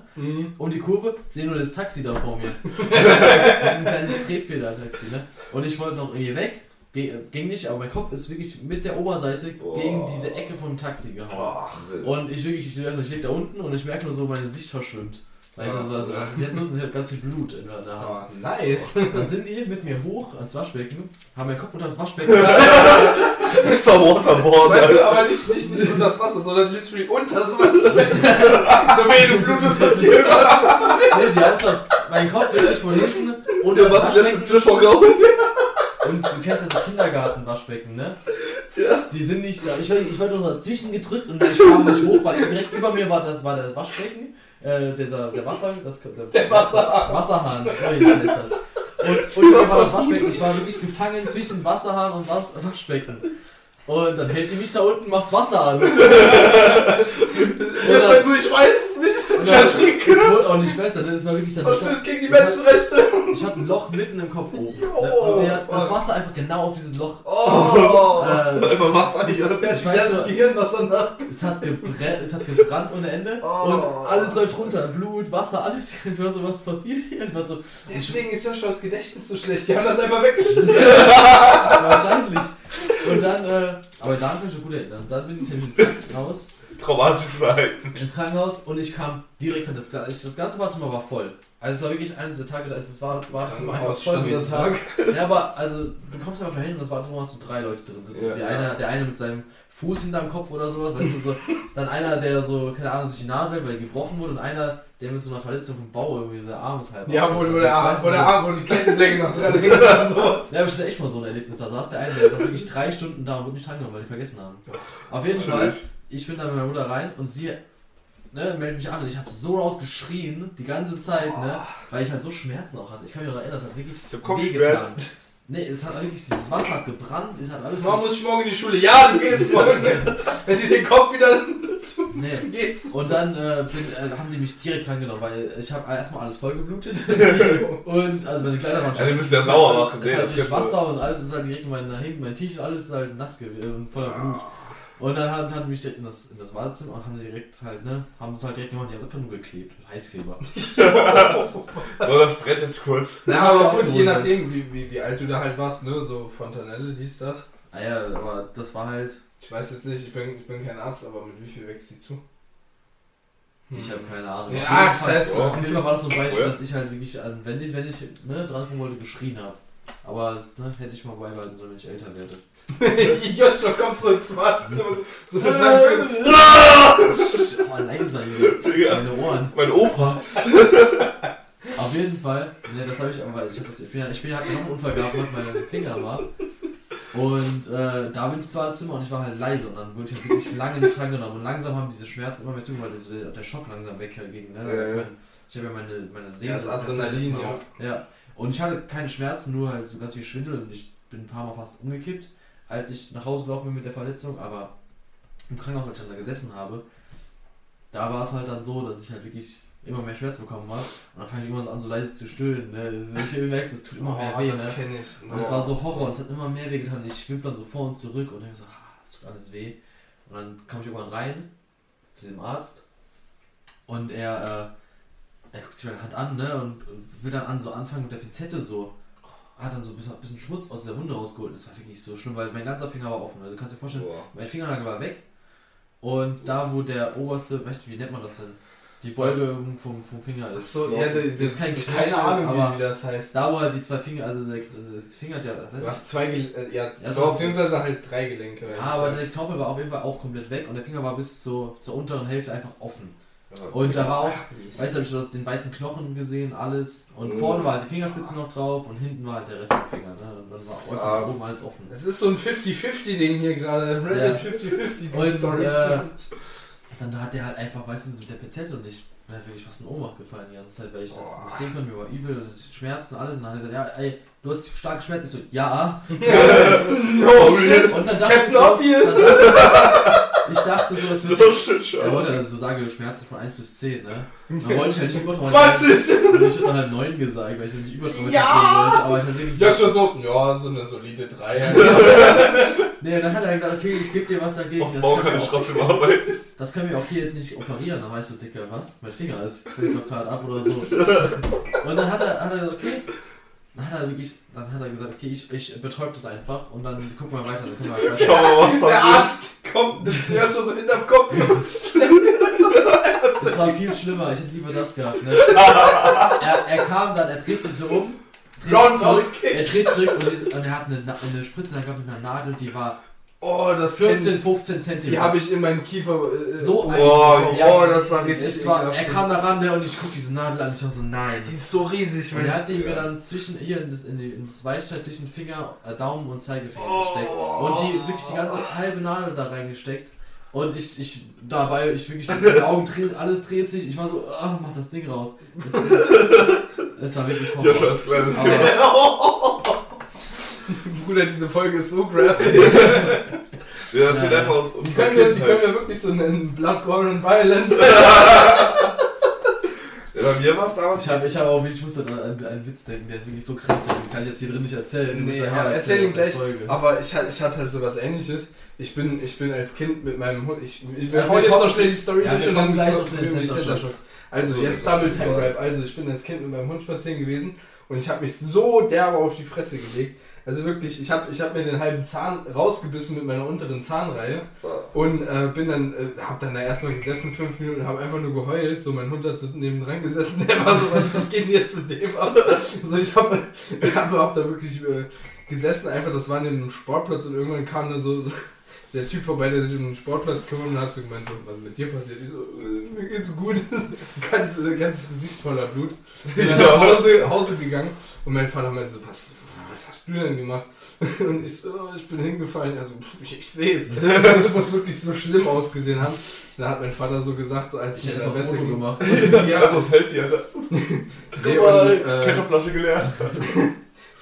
Um die Kurve, sehe nur das Taxi da vor mir. [laughs] das ist ein kleines Tretfeder-Taxi, ne? Und ich wollte noch irgendwie weg. Ge- Ging nicht, aber mein Kopf ist wirklich mit der Oberseite Boah. gegen diese Ecke vom Taxi gehauen. Und ich wirklich, ich, ich leg da unten und ich merke nur so, meine Sicht verschwimmt. Weil ich dann so, was ist jetzt los? Und ich hab ganz viel Blut in der Hand. Oh, nice. Dann sind die mit mir hoch ans Waschbecken, haben meinen Kopf unter das Waschbecken. [laughs] Das war Waterboard, Weißt du, aber nicht, nicht, nicht unter das Wasser, sondern literally unter das Wasser. so wie du blutest, erzähl was. nee, die haben zwar meinen Kopf wirklich von hinten unter Der das Waschbecken. Und du kennst das Kindergarten-Waschbecken, ne? Ja. Die sind nicht da. Ich, war- ich war nur dazwischen gedrückt und ich kam nicht hoch, weil direkt über mir war das war der Waschbecken. Äh, dieser, der Wasser, das, der, Der Wasserhahn. Wasserhahn, sorry, das heißt das. Und, und war das Waschbecken. Ich war wirklich gefangen zwischen Wasserhahn und Was Waschbecken. Und dann hält die mich da unten, macht's Wasser an. [laughs] Ja, also ich weiß es nicht. Ich ertrinke. es wurde auch nicht besser, ne? Es war wirklich dann Verstößt gegen die Menschenrechte. Ich hatte ein Loch mitten im Kopf oben. Oh, ne? Und das. Wasser einfach genau auf dieses Loch. Oh. Äh, Einfach Wasser hier. ich weiß nur, Gehirnwasser nach. es hat, es hat gebrannt ohne Ende Oh. und alles läuft runter. Blut, Wasser, alles. [laughs] Ich war so, was passiert hier? Ich war so, Deswegen ist Joshuas Gedächtnis so schlecht. Die haben das einfach weggeschnitten. [laughs] wahrscheinlich. Und dann, äh, aber da kann ich mich schon gut erinnern. Dann bin ich nämlich ins [laughs] Krankenhaus. Traumatisches Verhalten. ins Krankenhaus und ich kam direkt das, das ganze Badezimmer war voll. Also es war wirklich einer dieser Tage, da ist es war Badezimmer einfach voll gewesen. Ja, aber also du kommst einfach hin und das Badezimmer hast du drei Leute drin sitzen. Ja. die eine, der eine mit seinem Fuß hinterm Kopf oder sowas, weißt du so. Dann einer, der so keine Ahnung sich die Nase hält, weil die gebrochen wurde und einer, der mit so einer Verletzung vom Bau irgendwie der Arm ist halb. Ja, ab. wo Also, der das Arm, wo der. Arm, wo die Kettensäge noch dran hängt oder [laughs] sowas. Ja, hatte echt mal so ein Erlebnis. Da saß der eine, der saß wirklich drei Stunden da und wurde nicht drangenommen, weil die vergessen haben. Auf jeden Fall, ich bin dann mit meiner Mutter rein und sie ne, meldet mich an und ich habe so laut geschrien, die ganze Zeit, ne, weil ich halt so Schmerzen auch hatte. Ich kann mich noch erinnern, das hat wirklich Ich hab. Kopfschmerzen. Nee, es hat wirklich, dieses Wasser hat gebrannt, es hat alles... Mama, muss ich morgen in die Schule? Ja, du gehst morgen. [laughs] Wenn die den Kopf wieder zu Nee. gehst. Und dann äh, bin, äh, haben die mich direkt drangenommen, weil ich habe erstmal alles vollgeblutet. [laughs] und also meine Kleider waren Ja, die müssen ja sauer machen, Es ist halt durch. Wasser und alles ist halt direkt in mein, hinten mein T-Shirt, alles ist halt nass gewesen und voller Blut. Und dann haben, hatten mich direkt in das, in das Badezimmer und haben direkt halt, ne, haben es halt direkt gemacht, die haben einfach nur geklebt. Heißkleber. [laughs] So, das Brett jetzt kurz. Na, aber gut, je nachdem, wie, wie, wie alt du da halt warst, ne? So Fontanelle, dies, das. Ah ja, aber das war halt, Ich weiß jetzt nicht, ich bin, ich bin kein Arzt, aber mit wie viel wächst die zu? ich habe keine Ahnung. Ja, Auf ach, jeden Fall- scheiße. Auf jeden Fall war das so ein Beispiel, dass ich halt wirklich, also wenn ich, wenn ich ne, dran kommen wollte, geschrien habe. Aber ne, hätte ich mal beibehalten sollen, wenn ich älter werde. [laughs] Joshua kommt so ins Wartezimmer, so mit seinem Finger. Oh, [laughs] leiser, Junge. Meine Ohren. Mein Opa. [laughs] Auf jeden Fall, ne, das habe ich aber, ich, hab das, ich bin ja, ich bin ja, hab noch einen Unfall gehabt, mit meinem Finger war. Und äh, da bin ich zwar im Zimmer und ich war halt leise und dann wurde ich halt wirklich lange nicht drangenommen. Und langsam haben diese Schmerzen immer mehr zugemacht, weil so der, der Schock langsam wegging. Ne? Ja, ja. mein, ich habe ja meine, meine Sehnen. Ja, das halt Adrenalin, ja. ja. Und ich hatte keine Schmerzen, nur halt so ganz viel Schwindel und ich bin ein paar Mal fast umgekippt, als ich nach Hause gelaufen bin mit der Verletzung. Aber im Krankenhaus, als ich dann da gesessen habe, da war es halt dann so, dass ich halt wirklich immer mehr Schmerzen bekommen habe. Und dann fange ich immer so an, so leise zu stöhnen. Ne? Also ich merkst, es tut immer mehr Oh, weh. das Ne? kenne ich. Und es war so Horror und es hat immer mehr weh getan. Ich schwimm dann so vor und zurück und denke so, ah, es tut alles weh. Und dann kam ich irgendwann rein zu dem Arzt und er, äh, er guckt sich meine Hand an ne, und will dann an so anfangen mit der Pinzette so. Hat dann so ein bisschen, ein bisschen Schmutz aus dieser Wunde rausgeholt. Das war wirklich so schlimm, weil mein ganzer Finger war offen. Also du kannst dir vorstellen, Boah. mein Fingernagel war weg. Und da, wo der oberste, weißt du, wie nennt man das denn? Die Beugung vom, vom Finger ist. so, ja, das, das ist kein Knöchel, keine Ahnung, aber- wie, das heißt. Da, wo halt die zwei Finger, also der, also das Finger hat ja. Du hast zwei, Gel äh, ja, Ja, so- beziehungsweise halt drei Gelenke. Ja, aber der Knorpel war auf jeden Fall auch komplett weg und der Finger war bis zur, zur unteren Hälfte einfach offen. Und da war auch, weißt du, hab ich den weißen Knochen gesehen, alles. Und Mhm. vorne war halt die Fingerspitze noch drauf und hinten war halt der Rest der Finger. Ne? Und dann war Ah. oben, alles offen. Es ist so ein 50-50-Ding hier gerade. Reddit Ja. 50-50 die äh, [laughs] Dann hat der halt einfach, weißt du, mit der Pinzette und ich bin halt wirklich fast in Ohnmacht gefallen die ganze Zeit, weil ich das Boah. nicht sehen konnte, mir war übel, und Schmerzen, alles. Und dann hat er gesagt, ja, ey, du hast starke Schmerzen. Ich so, ja. [laughs] no shit. Und dann dachte ich Captain so, Obvious. [laughs] dann ich, dachte so, es wird Oh shit, Er wollte also so sagen, Schmerzen von 1 bis 10, ne? Dann wollte ich halt nicht übertrauen. 20! Und ich hab dann halt 9 gesagt, weil ich nicht übertraumatisieren Ja! wollte. Aber ich hab wirklich. Ja, schon so, ja, so eine solide 3. [laughs] Nee, dann hat er gesagt, okay, ich gebe dir was dagegen. Auf Bau kann ich trotzdem [laughs] arbeiten. das können wir auch hier jetzt nicht operieren. Dann weißt du, Dicker, was? Mein Finger ist, fällt doch gerade ab oder so. [laughs] Und dann hat er, hat er gesagt, okay. Dann hat er wirklich, dann hat er gesagt, okay, ich, ich betäub das einfach und dann gucken wir weiter. Dann können wir halt Schau [laughs] weiter. mal, was Der passiert. Arzt kommt, nimmt ja schon so hinterm Kopf. Das war viel schlimmer, ich hätte lieber das gehabt, ne? [laughs] Er, er kam dann, er dreht sich so um. dreht sich zurück. Er dreht zurück und, ist, und er hat eine, eine Spritze gehabt mit einer Nadel, die war Oh, das kenn 14, ich. 15 Zentimeter. Die habe ich in meinen Kiefer. Äh, so ein Boah, oh, das war richtig. war. Er kam da ran ne, und ich guck diese Nadel an und ich dachte so, nein. Die ist so riesig, Und Mensch. er hat die mir dann zwischen hier in das, in die, in das Weichteil zwischen Finger, äh, Daumen und Zeigefinger Oh. gesteckt. Und die wirklich die ganze halbe Nadel da reingesteckt. Und ich, ich dabei, ich wirklich, meine Augen drehen, alles dreht sich. Ich war so, ah, mach das Ding raus. Das, es war wirklich Horror. Joshua als kleines Kind. [laughs] Bruder, diese Folge ist so graphic. [laughs] Wir erzählen Ja. einfach aus Die unserer können, wir, die können Kindheit. wir wirklich so nennen: Blood, Gore and Violence. Ja, [laughs] bei mir war es damals. Ich habe ich hab auch, ich musste an einen, einen Witz denken, der ist wirklich so krass, den kann ich jetzt hier drin nicht erzählen. Nee, aber erzähl erzählen ihn gleich. Folge. Aber ich, hatte- ich hatte halt sowas ähnliches. Ich bin, ich bin als Kind mit meinem Hund. Ich, ich wir Also wir jetzt noch schnell die Story Ja, durch und kommen dann gleich auf den Center Center Shock. Shock. Also, So, jetzt Double Time Rap. Also, ich bin als Kind mit meinem Hund spazieren gewesen und ich habe mich so derbe auf die Fresse gelegt. Also wirklich, ich habe ich hab mir den halben Zahn rausgebissen mit meiner unteren Zahnreihe und äh, bin dann, äh, hab dann da erstmal gesessen, fünf Minuten, habe einfach nur geheult. So, mein Hund hat so nebendran gesessen, [laughs] der war so, was, was geht denn jetzt mit dem ab? [laughs] So, ich habe hab, hab da wirklich äh, gesessen, einfach, das war in einem Sportplatz und irgendwann kam dann so, so der Typ vorbei, der sich um den Sportplatz kümmert und hat so gemeint, so, was mit dir passiert? Ich so, äh, mir geht's gut. [laughs] ganz, äh, ganzes Gesicht voller Blut. Bin dann nach Hause, Hause gegangen und mein Vater meinte so, was, was hast du denn gemacht? [laughs] Und ich so, oh, ich bin hingefallen. So, pff, ich, ich sehe es. [laughs] Das muss wirklich so schlimm ausgesehen haben. Da hat mein Vater so gesagt, so als Ich ich ein besser Foto gemacht. [laughs] ja, Das ist Healthy, Alter. nee, und, äh, Ketchupflasche geleert.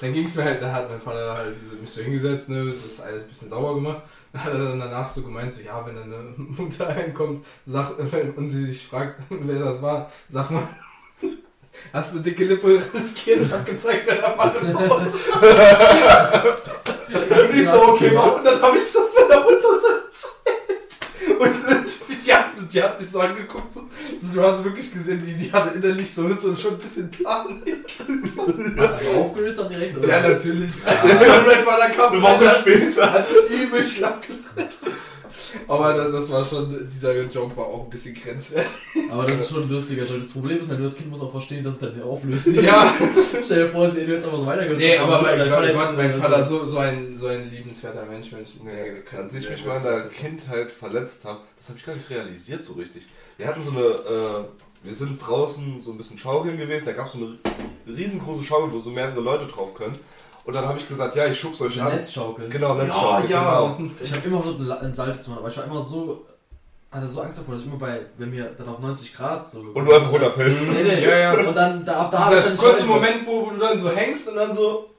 dann ging es mir halt, da hat mein Vater halt so- mich so hingesetzt, ne, das alles ein bisschen sauber gemacht. Dann hat er dann danach so gemeint, so, ja, wenn deine Mutter reinkommt sag, und sie sich fragt, wer das war, sag mal, hast du dicke Lippe riskiert? Ich hab gezeigt, wer da im Haus. [laughs] Und ich so, okay, warum? Und dann habe ich das meiner Mutter so erzählt. Und die hat, die hat mich so angeguckt, so, so, du hast wirklich gesehen, die, die hatte innerlich so, so schon ein bisschen Panik. Hast du aufgelöst dann direkt? Oder? Ja, natürlich. Jetzt am Red war der Kampf. Eine Woche später. Hat sich übel schlapp gelacht. Aber das, das war schon, dieser Joke war auch ein bisschen grenzwertig. Aber das ist schon ein lustiger Joke. Das Problem ist halt das Kind muss auch verstehen, dass es dann auflöst. Ja. Stell dir vor, sie hätte jetzt einfach so weitergehört. Nee, aber mein, Gott, Vater- Gott, mein Vater so, so, ein, so ein liebenswerter Mensch, Mensch. Nee, als ich mich mal in der Kindheit verletzt habe, das habe ich gar nicht realisiert so richtig. Wir hatten so eine, äh, wir sind draußen so ein bisschen schaukeln gewesen, da gab es so eine riesengroße Schaukel, wo so mehrere Leute drauf können. Und dann habe ich gesagt, ja, ich schub's euch an. Netzschaukeln. Genau, Ja, Netzschaukel, ja. genau. Ich habe immer versucht, ein La- ein Salto zu machen, aber ich war immer so. hatte so Angst davor, dass ich immer bei, wenn mir dann auf 90 Grad so. Und du einfach runterfällst. Nee, nee. Ja, ja. Und dann, da, ab da ich Dieser dann kurze Moment, wo, wo du dann so hängst und dann so.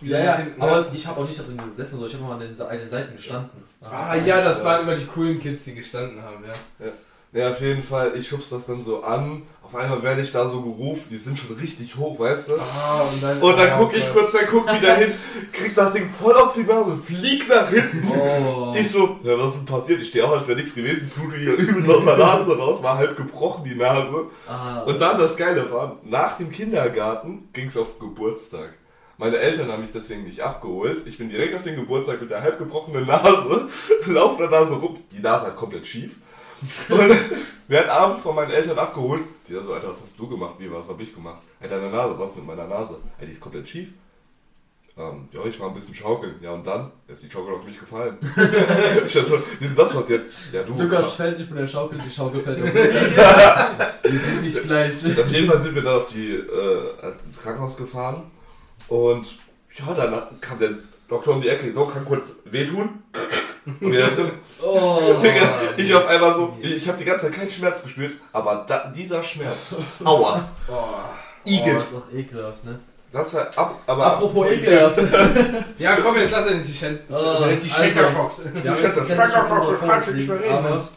Ja, ja, hinten, aber ich habe auch nicht da drin gesessen, so. ich habe immer an den, an den Seiten gestanden. Ah ja, das waren immer die coolen Kids, die gestanden haben, ja. Ja, auf jeden Fall, ich schub's das dann so an. Auf einmal werde ich da so gerufen, die sind schon richtig hoch, weißt du? Ah, und dann, Und dann oh guck ich Gott. kurz weg, guck wieder [laughs] hin, krieg das Ding voll auf die Nase, flieg nach hinten. Oh. Ich so, ja, was ist denn passiert? Ich stehe auch, als wäre nichts gewesen, blute hier übelst aus der Nase [laughs] raus, war halb gebrochen die Nase. ah, Und dann das Geile war, nach dem Kindergarten ging's auf Geburtstag. Meine Eltern haben mich deswegen nicht abgeholt. Ich bin direkt auf den Geburtstag mit der halb gebrochenen Nase, [laughs] lauf da Nase rum, die Nase hat komplett schief. [laughs] Und werden abends von meinen Eltern abgeholt. Die da so, Alter, was hast du gemacht? Wie, was hab ich gemacht? Alter, deine Nase, was mit meiner Nase? Alter, die ist komplett schief. Ähm, ja, ich war ein bisschen schaukeln. Ja, und dann? Ist die Schaukel auf mich gefallen. [laughs] [laughs] ich dachte so, wie ist denn das passiert? Ja, du. Lukas fällt nicht von der Schaukel, die Schaukel fällt auf Lukas. Die sind nicht gleich. Auf jeden Fall sind wir dann auf die, äh, ins Krankenhaus gefahren und ja, dann kam der Doktor um die Ecke, so kann kurz wehtun. Und wir drin. Oh. [laughs] ich auf einmal so, ich habe die ganze Zeit keinen Schmerz gespürt, aber da, dieser Schmerz, aua, Boah. Oh, Igitt. ist doch ekelhaft, ne? Das war ab, aber Apropos ekelhaft. [laughs] Ja, komm, jetzt lass er nicht die Schen Oh, die also, Schenkerfox. Wir haben jetzt das das du nicht mehr reden. aber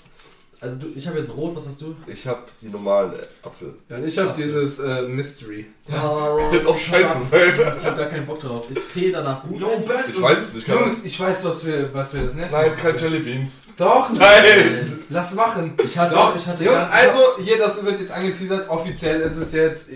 also du, ich habe jetzt rot, was hast du? ich habe die normalen Apfel. Ja, und ich hab dieses äh, Mystery. Oh, [laughs] Wird auch scheiße sein. Ich habe gar keinen Bock drauf. Ist Tee danach gut? Ich weiß es nicht, kann Jungs, ich weiß, was wir, was wir das nächste Nein, kein. Jelly Beans. Doch, Nein! lass machen. Ich hatte, Doch, ich hatte Jungs, gar- also hier, das wird jetzt angeteasert. Offiziell ist es jetzt.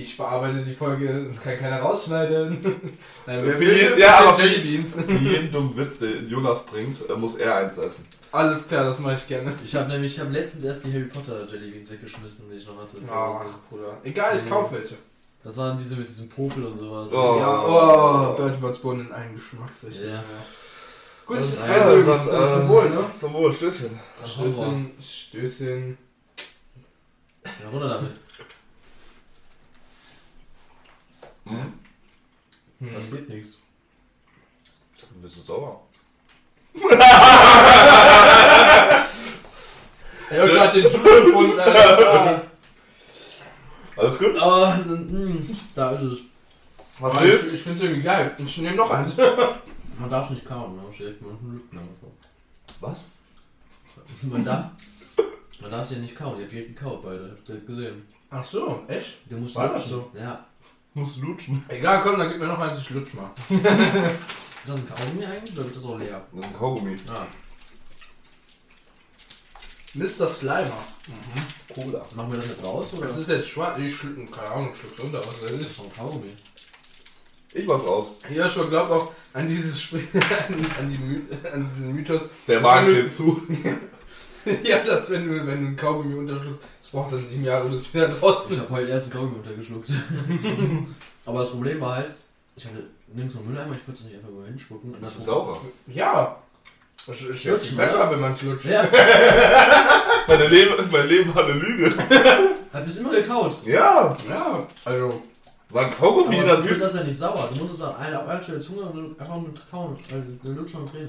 Ich bearbeite die Folge, das kann keiner rausschneiden. [laughs] Nein, wer Für will, ja, aber für- Jelly Beans. [laughs] Für jeden dummen Witz, den Jonas bringt, äh, muss er eins essen. Alles klar, das mache ich gerne. Ich habe nämlich, ich habe letztens erst die Harry Potter Jelly Beans weggeschmissen, die ich noch hatte. zu Ah. Bruder. Egal, ich kauf welche. Das waren diese mit diesem Popel und sowas. Oh. Ja, oh, Bohnen in allen Geschmacksrichtungen. Ja. Gut, Das das ist also dann, dann, äh, zum Wohl, ne? Zum Wohl, Stößchen. Stößchen, Stößchen. Ja, runter damit. Hm? Hm. Passiert nichts. Bist du sauer? [laughs] Er hat den Juice gefunden, Alter. Alles gut? Mm, da ist es. Was Aber hilft? ich ich finde es irgendwie geil. Ich nehme noch eins. [laughs] Man darf nicht kauen, man muss direkt mal Was? Man darf. Man darf sie ja nicht kauen, ihr habt jeden gekaut beide, habt ihr gesehen. Ach so, echt? Der muss War das lutschen. Ja. Muss lutschen. Egal, komm, dann gib mir noch eins, ich lutsch mal. [laughs] Ist das ein Kaugummi eigentlich oder wird das auch leer? Das ist ein Kaugummi. Ah, Mr. Slimer. Cola. machen wir das jetzt raus oder? Das ist jetzt schwarz. Ich schluck, keine Ahnung, schluck's unter, was weiß Das ich. ist ein Kaugummi. Ich mach's raus. Joshua glaubt auch an dieses Spiel, [laughs] an, an, die My an diesen Mythos. Der Magen zu. [laughs] Ja, dass wenn du, wenn du einen Kaugummi unterschluckst, das braucht dann sieben Jahre, bis es wieder draußen Ich habe heute erst einen Kaugummi untergeschluckt. [laughs] Aber das Problem war halt, ich hatte nirgends einen Mülleimer, ich wollte es nicht einfach mal hinspucken. Und Das ist sauber. Ja. Das ist ja Lutschen, viel besser, wenn man es lutscht. Ja, [laughs] Meine Leben, mein Leben war eine Lüge. [laughs] hab bis immer gekaut. Ja. Ja, also. War ein Kaugummi Aber da sonst wird das ja nicht sauer. Du musst es an einer auf einer Stelle Zunge und einfach mit kauen. Also der lutscht schon drin.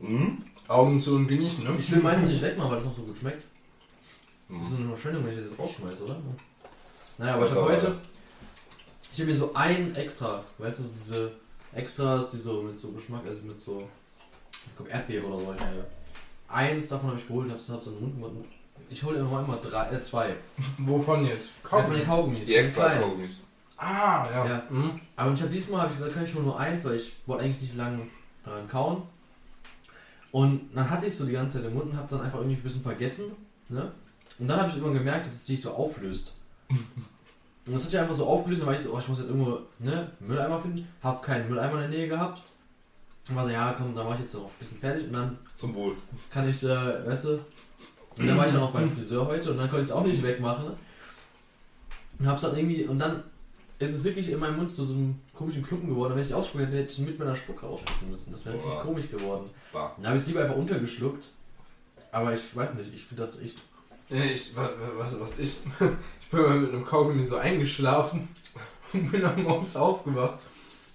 Hm? Augen zu und genießen, ne? Ich will meins nicht wegmachen, weil es noch so gut schmeckt. Das ist eine Verschwendung, wenn ich das jetzt rausschmeiße, oder? Naja, aber ich habe heute. Ich habe mir so ein extra, weißt du, so diese Extras, die so mit so Geschmack, also mit so. Ich glaube Erdbeere oder so. Ich meine. Eins davon habe ich geholt, hab's, hab's in den Mund gemacht. Ich hole immer einmal drei, äh, zwei. Wovon jetzt? Ja, von den Kaugummis. Die extra. Kaugummis. Ah, ja. Ja. Mhm. Aber ich habe diesmal hab ich gesagt, kann ich nur nur eins, weil ich wollte eigentlich nicht lange daran kauen. Und dann hatte ich so die ganze Zeit im Mund und habe dann einfach irgendwie ein bisschen vergessen. Ne? Und dann habe ich irgendwann gemerkt, dass es sich so auflöst. [laughs] Und das hat sich einfach so aufgelöst, dann war ich so, oh, ich muss jetzt irgendwo ne, Mülleimer finden. Hab keinen Mülleimer in der Nähe gehabt. Und war so, ja komm, dann war ich jetzt so ein bisschen fertig und dann Zum Wohl. kann ich, äh, weißt du, und dann war ich dann noch beim Friseur heute und dann konnte ich es auch nicht wegmachen. Und hab's dann irgendwie, und dann ist es wirklich in meinem Mund zu so einem komischen Klumpen geworden. Und wenn ich ausspucken hätte, hätte ich mit meiner Spucke ausspucken müssen. Das wäre richtig komisch geworden. Bah. Dann habe ich es lieber einfach untergeschluckt. Aber ich weiß nicht, ich finde das echt. Ich, wa- wa- was, was ich, [laughs] ich bin mal mit einem Kaugummi so eingeschlafen und bin dann morgens aufgewacht.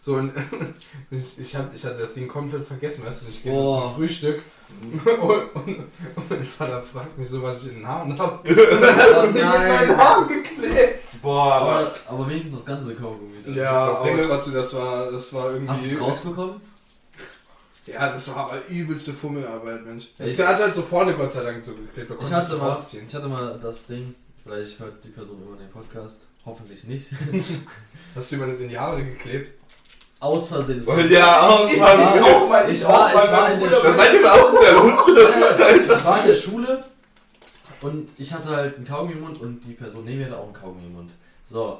So, und [laughs] ich, ich, hab, ich hatte das Ding komplett vergessen, weißt du, ich gehe so zum Frühstück Mhm. [laughs] und, und, und mein Vater fragt mich so, was ich in den Haaren habe. [laughs] Und dann hat das Ding in meinen Haaren geklebt. Boah, aber. Aber, aber wenigstens das ganze Kaugummi. Das- Ja, Das Ding ist- trotzdem, das war, das war irgendwie... Hast du es rausbekommen? Ja, das war aber übelste Fummelarbeit, Mensch. Ich- Der hat halt so vorne Gott sei Dank so geklebt. Ich hatte, mal, rausziehen. ich hatte mal das Ding, vielleicht hört die Person immer den Podcast, hoffentlich nicht. Hast du jemanden in die Haare geklebt? Aus Versehen. Ja, aus Ich- was? ich auch mal, ich war- ich war in der Das Schule. seid ihr asoziale Hunde. ich war in der Schule und ich hatte halt einen Kaugummi im Mund und die Person neben mir hatte auch einen Kaugummi im Mund. So.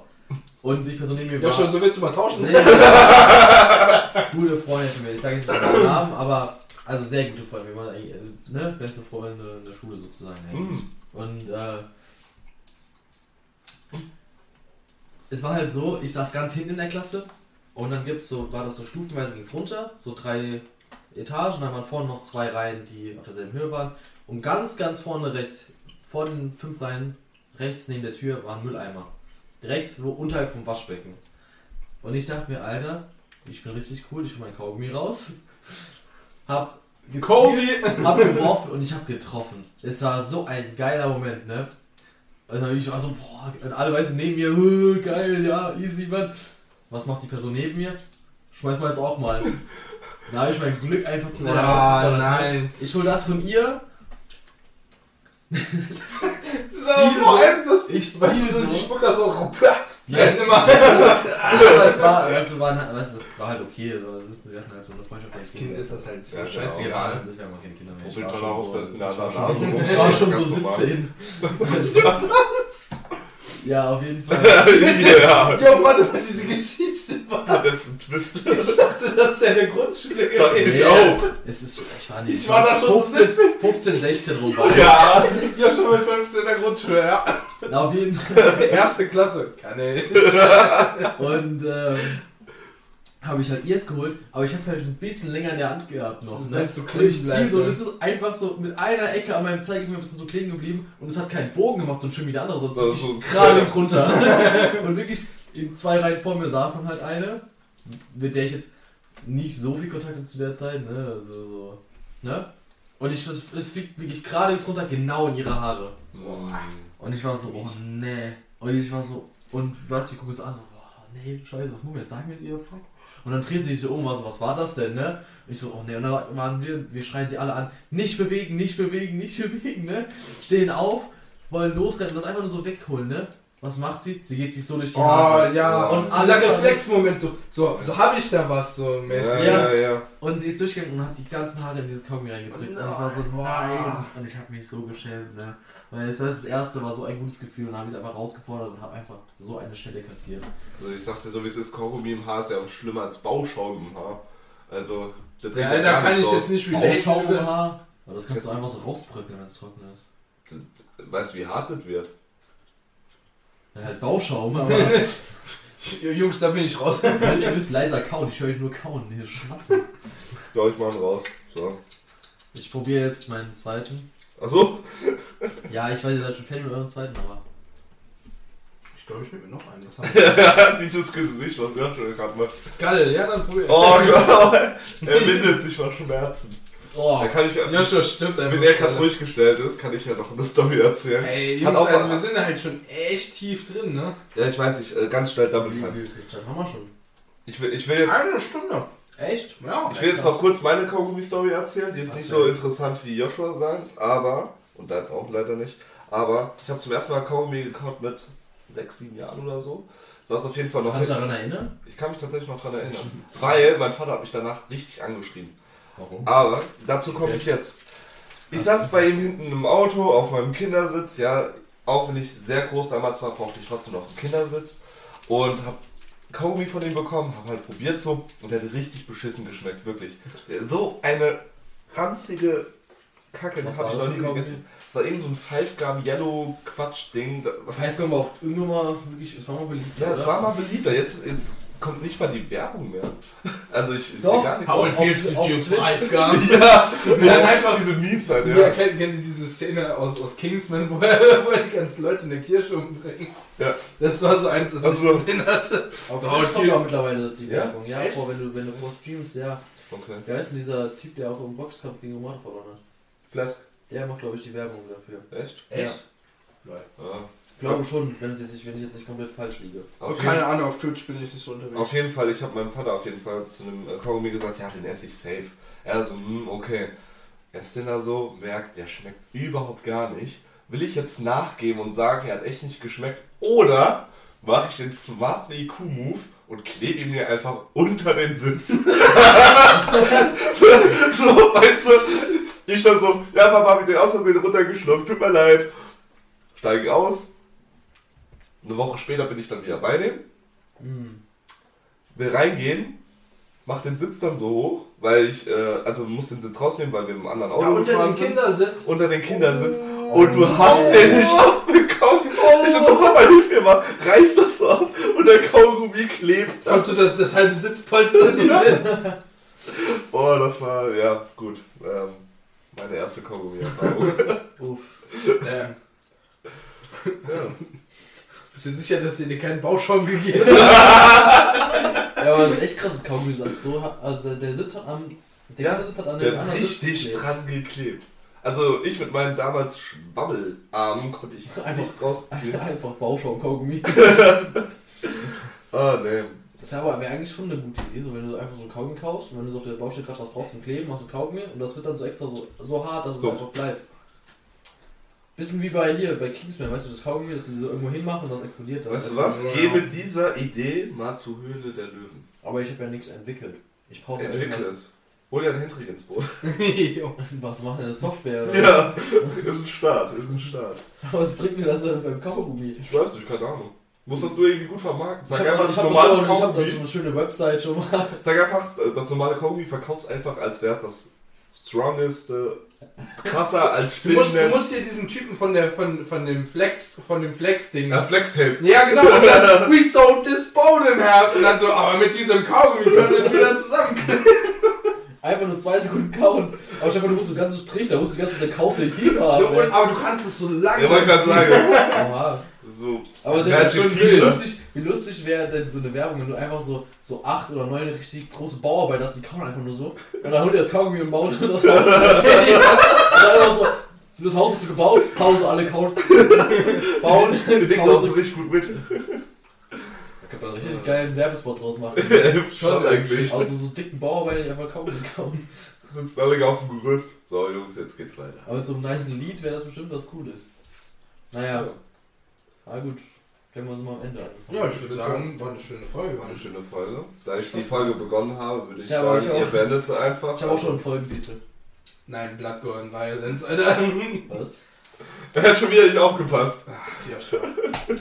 Und die Person neben mir Ja, war... schon, so willst du mal tauschen? Nee. [laughs] gute Freunde von mir. Ich sage jetzt nicht den Namen, aber also sehr gute Freunde. Wir waren eigentlich, äh, ne, beste Freunde in der Schule sozusagen. eigentlich. Mhm. Und äh, es war halt so, ich saß ganz hinten in der Klasse und dann gibt's so, war das so stufenweise ging's runter, so drei Etagen, dann waren vorne noch zwei Reihen, die auf derselben Höhe waren. Und ganz, ganz vorne rechts, vor den fünf Reihen, rechts neben der Tür war ein Mülleimer. Direkt so unterhalb vom Waschbecken. Und ich dachte mir, Alter, ich bin richtig cool, ich hol mein Kaugummi raus. [laughs] Hab gezielt, hab [laughs] geworfen und ich hab getroffen. Es war so ein geiler Moment, ne? Und dann ich war so, boah, und alle weißen neben mir, "Äh, [laughs] geil, ja, easy, man. Was macht die Person neben mir? Schmeiß mal jetzt auch mal. [laughs] Da habe ich mein Glück einfach zu sehr Ah, herausgefordert. ne? nein. Ich hol das von ihr, So, vor allem das. ich du, so. die Spucker so. [laughs] Ja. Ja, immer. aber es war, weißt du, war, weißt du, das war halt okay. So, das ist, wir hatten halt so eine Freundschaft als Kind ist das halt so Ja, scheiße. Ja, das wären mal keine Kinder mehr. Ich war schon auch so, [laughs] ich war schon so, rum. ich Ja, auf jeden [laughs] Fall. ja. Ja, warte mal, diese Geschichte war. Das ist ein Twist. Ich dachte, das wäre eine Grundschule Dachte gewesen. ich auch. Es ist, ich war nicht. Ich war da schon 15, 17. 15, 16 rum war ich. Ja. Ja, schon mit 15 in der Grundschule, ja. Na, Auf jeden Fall. [laughs] Erste Klasse. Kann ich. Und ähm, habe ich halt ihrs geholt, aber ich habe es halt ein bisschen länger in der Hand gehabt noch. Ne? So und ich ziehe so, und es ist einfach so mit einer Ecke an meinem Zeigefinger ein bisschen so kleben geblieben und es hat keinen Bogen gemacht, so schön wie der andere, sonst So- wirklich so- gerade links runter. [laughs] und wirklich in zwei Reihen vor mir saß dann halt eine, mit der ich jetzt nicht so viel Kontakt hatte zu der Zeit, ne? Also so, ne? Und ich, es, es fliegt wirklich gerade links runter, genau in ihre Haare. Und ich war so, oh nee. Und ich war so, und was, wir gucken uns an, so, boah, nee, scheiße, was machen wir jetzt? Sagen wir jetzt ihr Fuck? Und dann dreht sie sich so um, war so, was war das denn, ne? Ich so, oh nee, und dann waren wir, wir schreien sie alle an, nicht bewegen, nicht bewegen, nicht [laughs] bewegen, ne? Stehen auf, wollen losrennen, das einfach nur so wegholen, ne? Was macht sie? Sie geht sich so durch die Oh, Haare. ja. Und dieser Reflexmoment, so, so, so habe ich da was, so Ja, mäßig. ja, ja. Und sie ist durchgegangen und hat die ganzen Haare in dieses Kaugummi reingedrückt. Und ich war so, nein. Und ich habe mich so geschämt, ne? Weil das, das erste war so ein gutes Gefühl und dann habe ich es einfach rausgefordert und habe einfach so eine Stelle kassiert. Also ich dir so, wie es ist, Kaugummi im Haar ist ja auch schlimmer als Bauschaum im Haar. Also, das Ja, geht da gar kann nicht ich raus. jetzt nicht relaten. Bauschaum im das. Haar. Aber das kannst du einfach so rausbröckeln, wenn es trocken ist. Weißt du, wie hart das wird? Ja, halt Bauschaum, aber [laughs] Jungs, da bin ich raus. [laughs] weil ihr müsst leiser kauen. Ich höre euch nur kauen, hier schmatzen. Ja, ich mach ihn raus. So. Ich probiere jetzt meinen zweiten. Achso? [laughs] Ja, ich weiß, ihr seid schon fertig mit eurem zweiten, aber. Ich glaube, ich nehme mir noch einen. Das haben. Dieses Gesicht, was wir schon gerade machen. Skull, ja, dann probier. Oh Gott, er windet sich vor Schmerzen. Oh, Da kann ich, Joshua stimmt einfach. wenn er gerade ruhig gestellt ist, kann ich ja noch eine Story erzählen. Ey, Jungs, auch- also wir sind da halt schon echt tief drin, ne? Ja, ich weiß nicht, äh, ganz schnell Double wie, Time. wie viel Zeit haben wir schon? Ich will, ich will jetzt, Eine Stunde. Echt? Ja. ich will jetzt noch kurz meine Kaugummi-Story erzählen. Die ist nicht so interessant wie Joshua seins, aber, und da jetzt auch leider nicht, aber ich habe zum ersten Mal Kaugummi gekauft mit sechs, sieben Jahren oder so. Saß auf jeden Fall noch Kannst du daran erinnern? Ich kann mich tatsächlich noch dran erinnern. Weil mein Vater hat mich danach richtig angeschrien. Warum? Aber dazu komme ich jetzt. Ich saß bei ihm hinten im Auto auf meinem Kindersitz, ja, auch wenn ich sehr groß damals war, brauchte ich trotzdem noch einen Kindersitz und hab Kaugummi von ihm bekommen, hab halt probiert so und der hat richtig beschissen geschmeckt, wirklich. So eine ranzige Kacke, das habe ich war noch nie gegessen. Es war irgend so ein Five Gum Yellow Quatsch Ding. Das, Vielleicht kommen wir auch irgendwann mal wirklich, es war mal beliebt. ja, es war mal beliebter, jetzt, jetzt kommt nicht mal die Werbung mehr. Also ich, ich sehe gar nichts. How it feels to gum. Ja, [laughs] Ja, einfach diese Memes halt, Ja, ja. kennt, kennt ihr diese Szene aus, aus Kingsman, wo er, [laughs] wo er die ganzen Leute in der Kirche umbringt? Ja. Das war so eins, das Also ich so- gesehen hatte. Auf Twitch how kommt ja auch mittlerweile die Ja? Werbung. Ja, vor, wenn du, wenn du vor streamst, ja. Okay. Wer ist denn dieser Typ, der auch im Boxkampf gegen Romano verloren hat? Flask. Der macht, glaube ich, die Werbung dafür. Echt? Echt? Ja. Ich glaube schon, wenn, es jetzt nicht, wenn ich jetzt nicht komplett falsch liege. Auf, jeden, keine Ahnung, auf Twitch bin ich nicht so unterwegs. auf jeden Fall, ich habe meinem Vater auf jeden Fall zu einem Kaugummi gesagt, ja, den esse ich safe. Er so, hm, okay. Esst den da so, merkt, der schmeckt überhaupt gar nicht. Will ich jetzt nachgeben und sagen, er hat echt nicht geschmeckt? Oder mache ich den smarten IQ-Move und klebe ihn mir einfach unter den Sitz? [laughs] [laughs] so, weißt du, ich dann so, ja, Papa, hab ich den aus Versehen runtergeschluckt, tut mir leid. Steige aus. Eine Woche später bin ich dann wieder bei dem. Hm. will reingehen, mach den Sitz dann so hoch, weil ich, äh, also muss den Sitz rausnehmen, weil wir im anderen Auto Ja, unter den. Kindersitz. Unter den Kindersitz. Und du hast den nicht abbekommen. Ich so, Papa, hilf mir mal. Reiß das so ab. Und der Kaugummi klebt. Kommt so das, das halbe Sitzpolster so mit. Oh, das war, ja, gut. Ähm, meine erste Kaugummi-Erfahrung. [laughs] Uff. [laughs] Ja. ja. Bist du sicher, dass ihr dir keinen Bauschaum gegeben [laughs] habt? Ja, aber das ist echt krasses Kaugummi. Also, so, also der, der Sitz hat am. Der Ja, Kindersitz hat an Der hat Sitz richtig geklebt. dran geklebt. Also ich mit meinen damals Schwammelarmen konnte ich Einfach- nicht rausziehen. [laughs] Einfach Bauschaum-Kaugummi. [laughs] Ah, nee. Das wäre aber wäre eigentlich schon eine gute Idee, so wenn du einfach so ein Kaugummi kaufst und wenn du so auf der Baustelle gerade was brauchst zum Kleben, machst du Kaugummi und das wird dann so extra so, so hart, dass es So. einfach bleibt. Bisschen wie bei hier, bei Kingsman, weißt du, das Kaugummi, dass sie so irgendwo hinmachen und das explodiert. Weißt du was? Mit dieser Idee mal zur Höhle der Löwen. Aber ich habe ja nichts entwickelt. Ich brauche Entwickle es. Hol ja einen Hendrik ins Boot. [laughs] [laughs] Was macht denn das Software? Oder? [laughs] Ja, ist ein Start, ist ein Start. Aber was bringt mir das denn beim Kaugummi? Ich weiß nicht, keine Ahnung. Muss das nur irgendwie gut vermarkten? Sag ich einfach, das normale hab hab so Kaugummi. eine schöne Website schon mal. Sag einfach, äh, das normale Kaugummi verkaufst einfach, als wäre es das strongeste, krasser als Du musst, du musst dir diesen Typen von der von, von dem Flex von dem Flex-Ding. Ja, Flextape. Ja, genau. Und [laughs] dann, we sold this boat in half. Und dann so, aber mit diesem Kaugummi können wir es wieder zusammenkleben. Einfach nur zwei Sekunden kauen. Aber Stefan, du musst so ganz so Trichter, da musst du die ganze Zeit kaufst den Kiefer haben. Und, aber du kannst es so lange. Ja, wollte gerade sagen. Oha. So. Aber das ist schon viel, wie ne? lustig, wie lustig wäre denn so eine Werbung, wenn du einfach so, so acht oder neun richtig große Bauarbeiter hast, die kauen einfach nur so. Und dann holt er das Kaugummi und baut das Haus. [laughs] und dann einfach so, so das Haus so gebaut, Pause, alle kauen. Bauen, Wir denken auch so richtig gut mit. Da könnte man einen richtig geilen Werbespot draus machen. [laughs] Schon eigentlich. Aus so, so dicken Bauarbeiter, die einfach Kaugummi kauen. Sitzen alle auf dem Gerüst. So, Jungs, jetzt geht's weiter. Aber mit so einem nice Lied wäre das bestimmt was Cooles. Naja, Ja. na gut. Können wir uns mal am Ende an. Ja, ich würde sagen, war eine schöne Folge. War eine schöne Folge. Da ich die Folge begonnen habe, würde ich sagen, ich auch. ihr beendet sie einfach. Ich habe auch schon einen Folgentitel. Nein, Blood Gore and Violence, Alter. [laughs] Was? Er hat schon wieder nicht aufgepasst. Ach, ja, schon.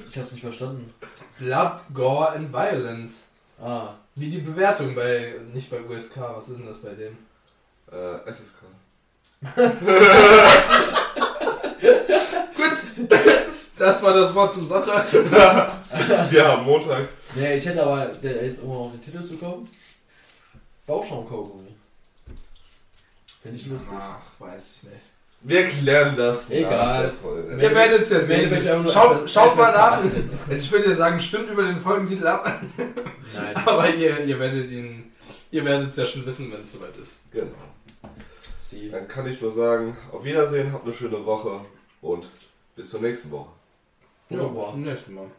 Ich hab's nicht verstanden. Blood, Gore and Violence. Ah, Wie die Bewertung bei, nicht bei USK, was ist denn das bei dem? Äh, FSK. [laughs] Das war das Wort zum Sonntag. [laughs] Ja, Montag. nee, ich hätte aber, der jetzt um auf den Titel zu kommen, Bauschaum-Kaugummi. Finde ich lustig. Ach, weiß ich nicht. Wir klären das Egal. nach der Folge. Ihr werdet es ja sehen. Schaut, schaut mal nach. 18. Also ich würde ja sagen, stimmt über den Folgentitel ab, Nein. [laughs] aber ihr, ihr werdet ihn, ihr werdet es ja schon wissen, wenn es soweit ist. Genau. Sie. Dann kann ich nur sagen, auf Wiedersehen, habt eine schöne Woche und bis zur nächsten Woche. Ja, Wunderbar. bis zum nächsten Mal.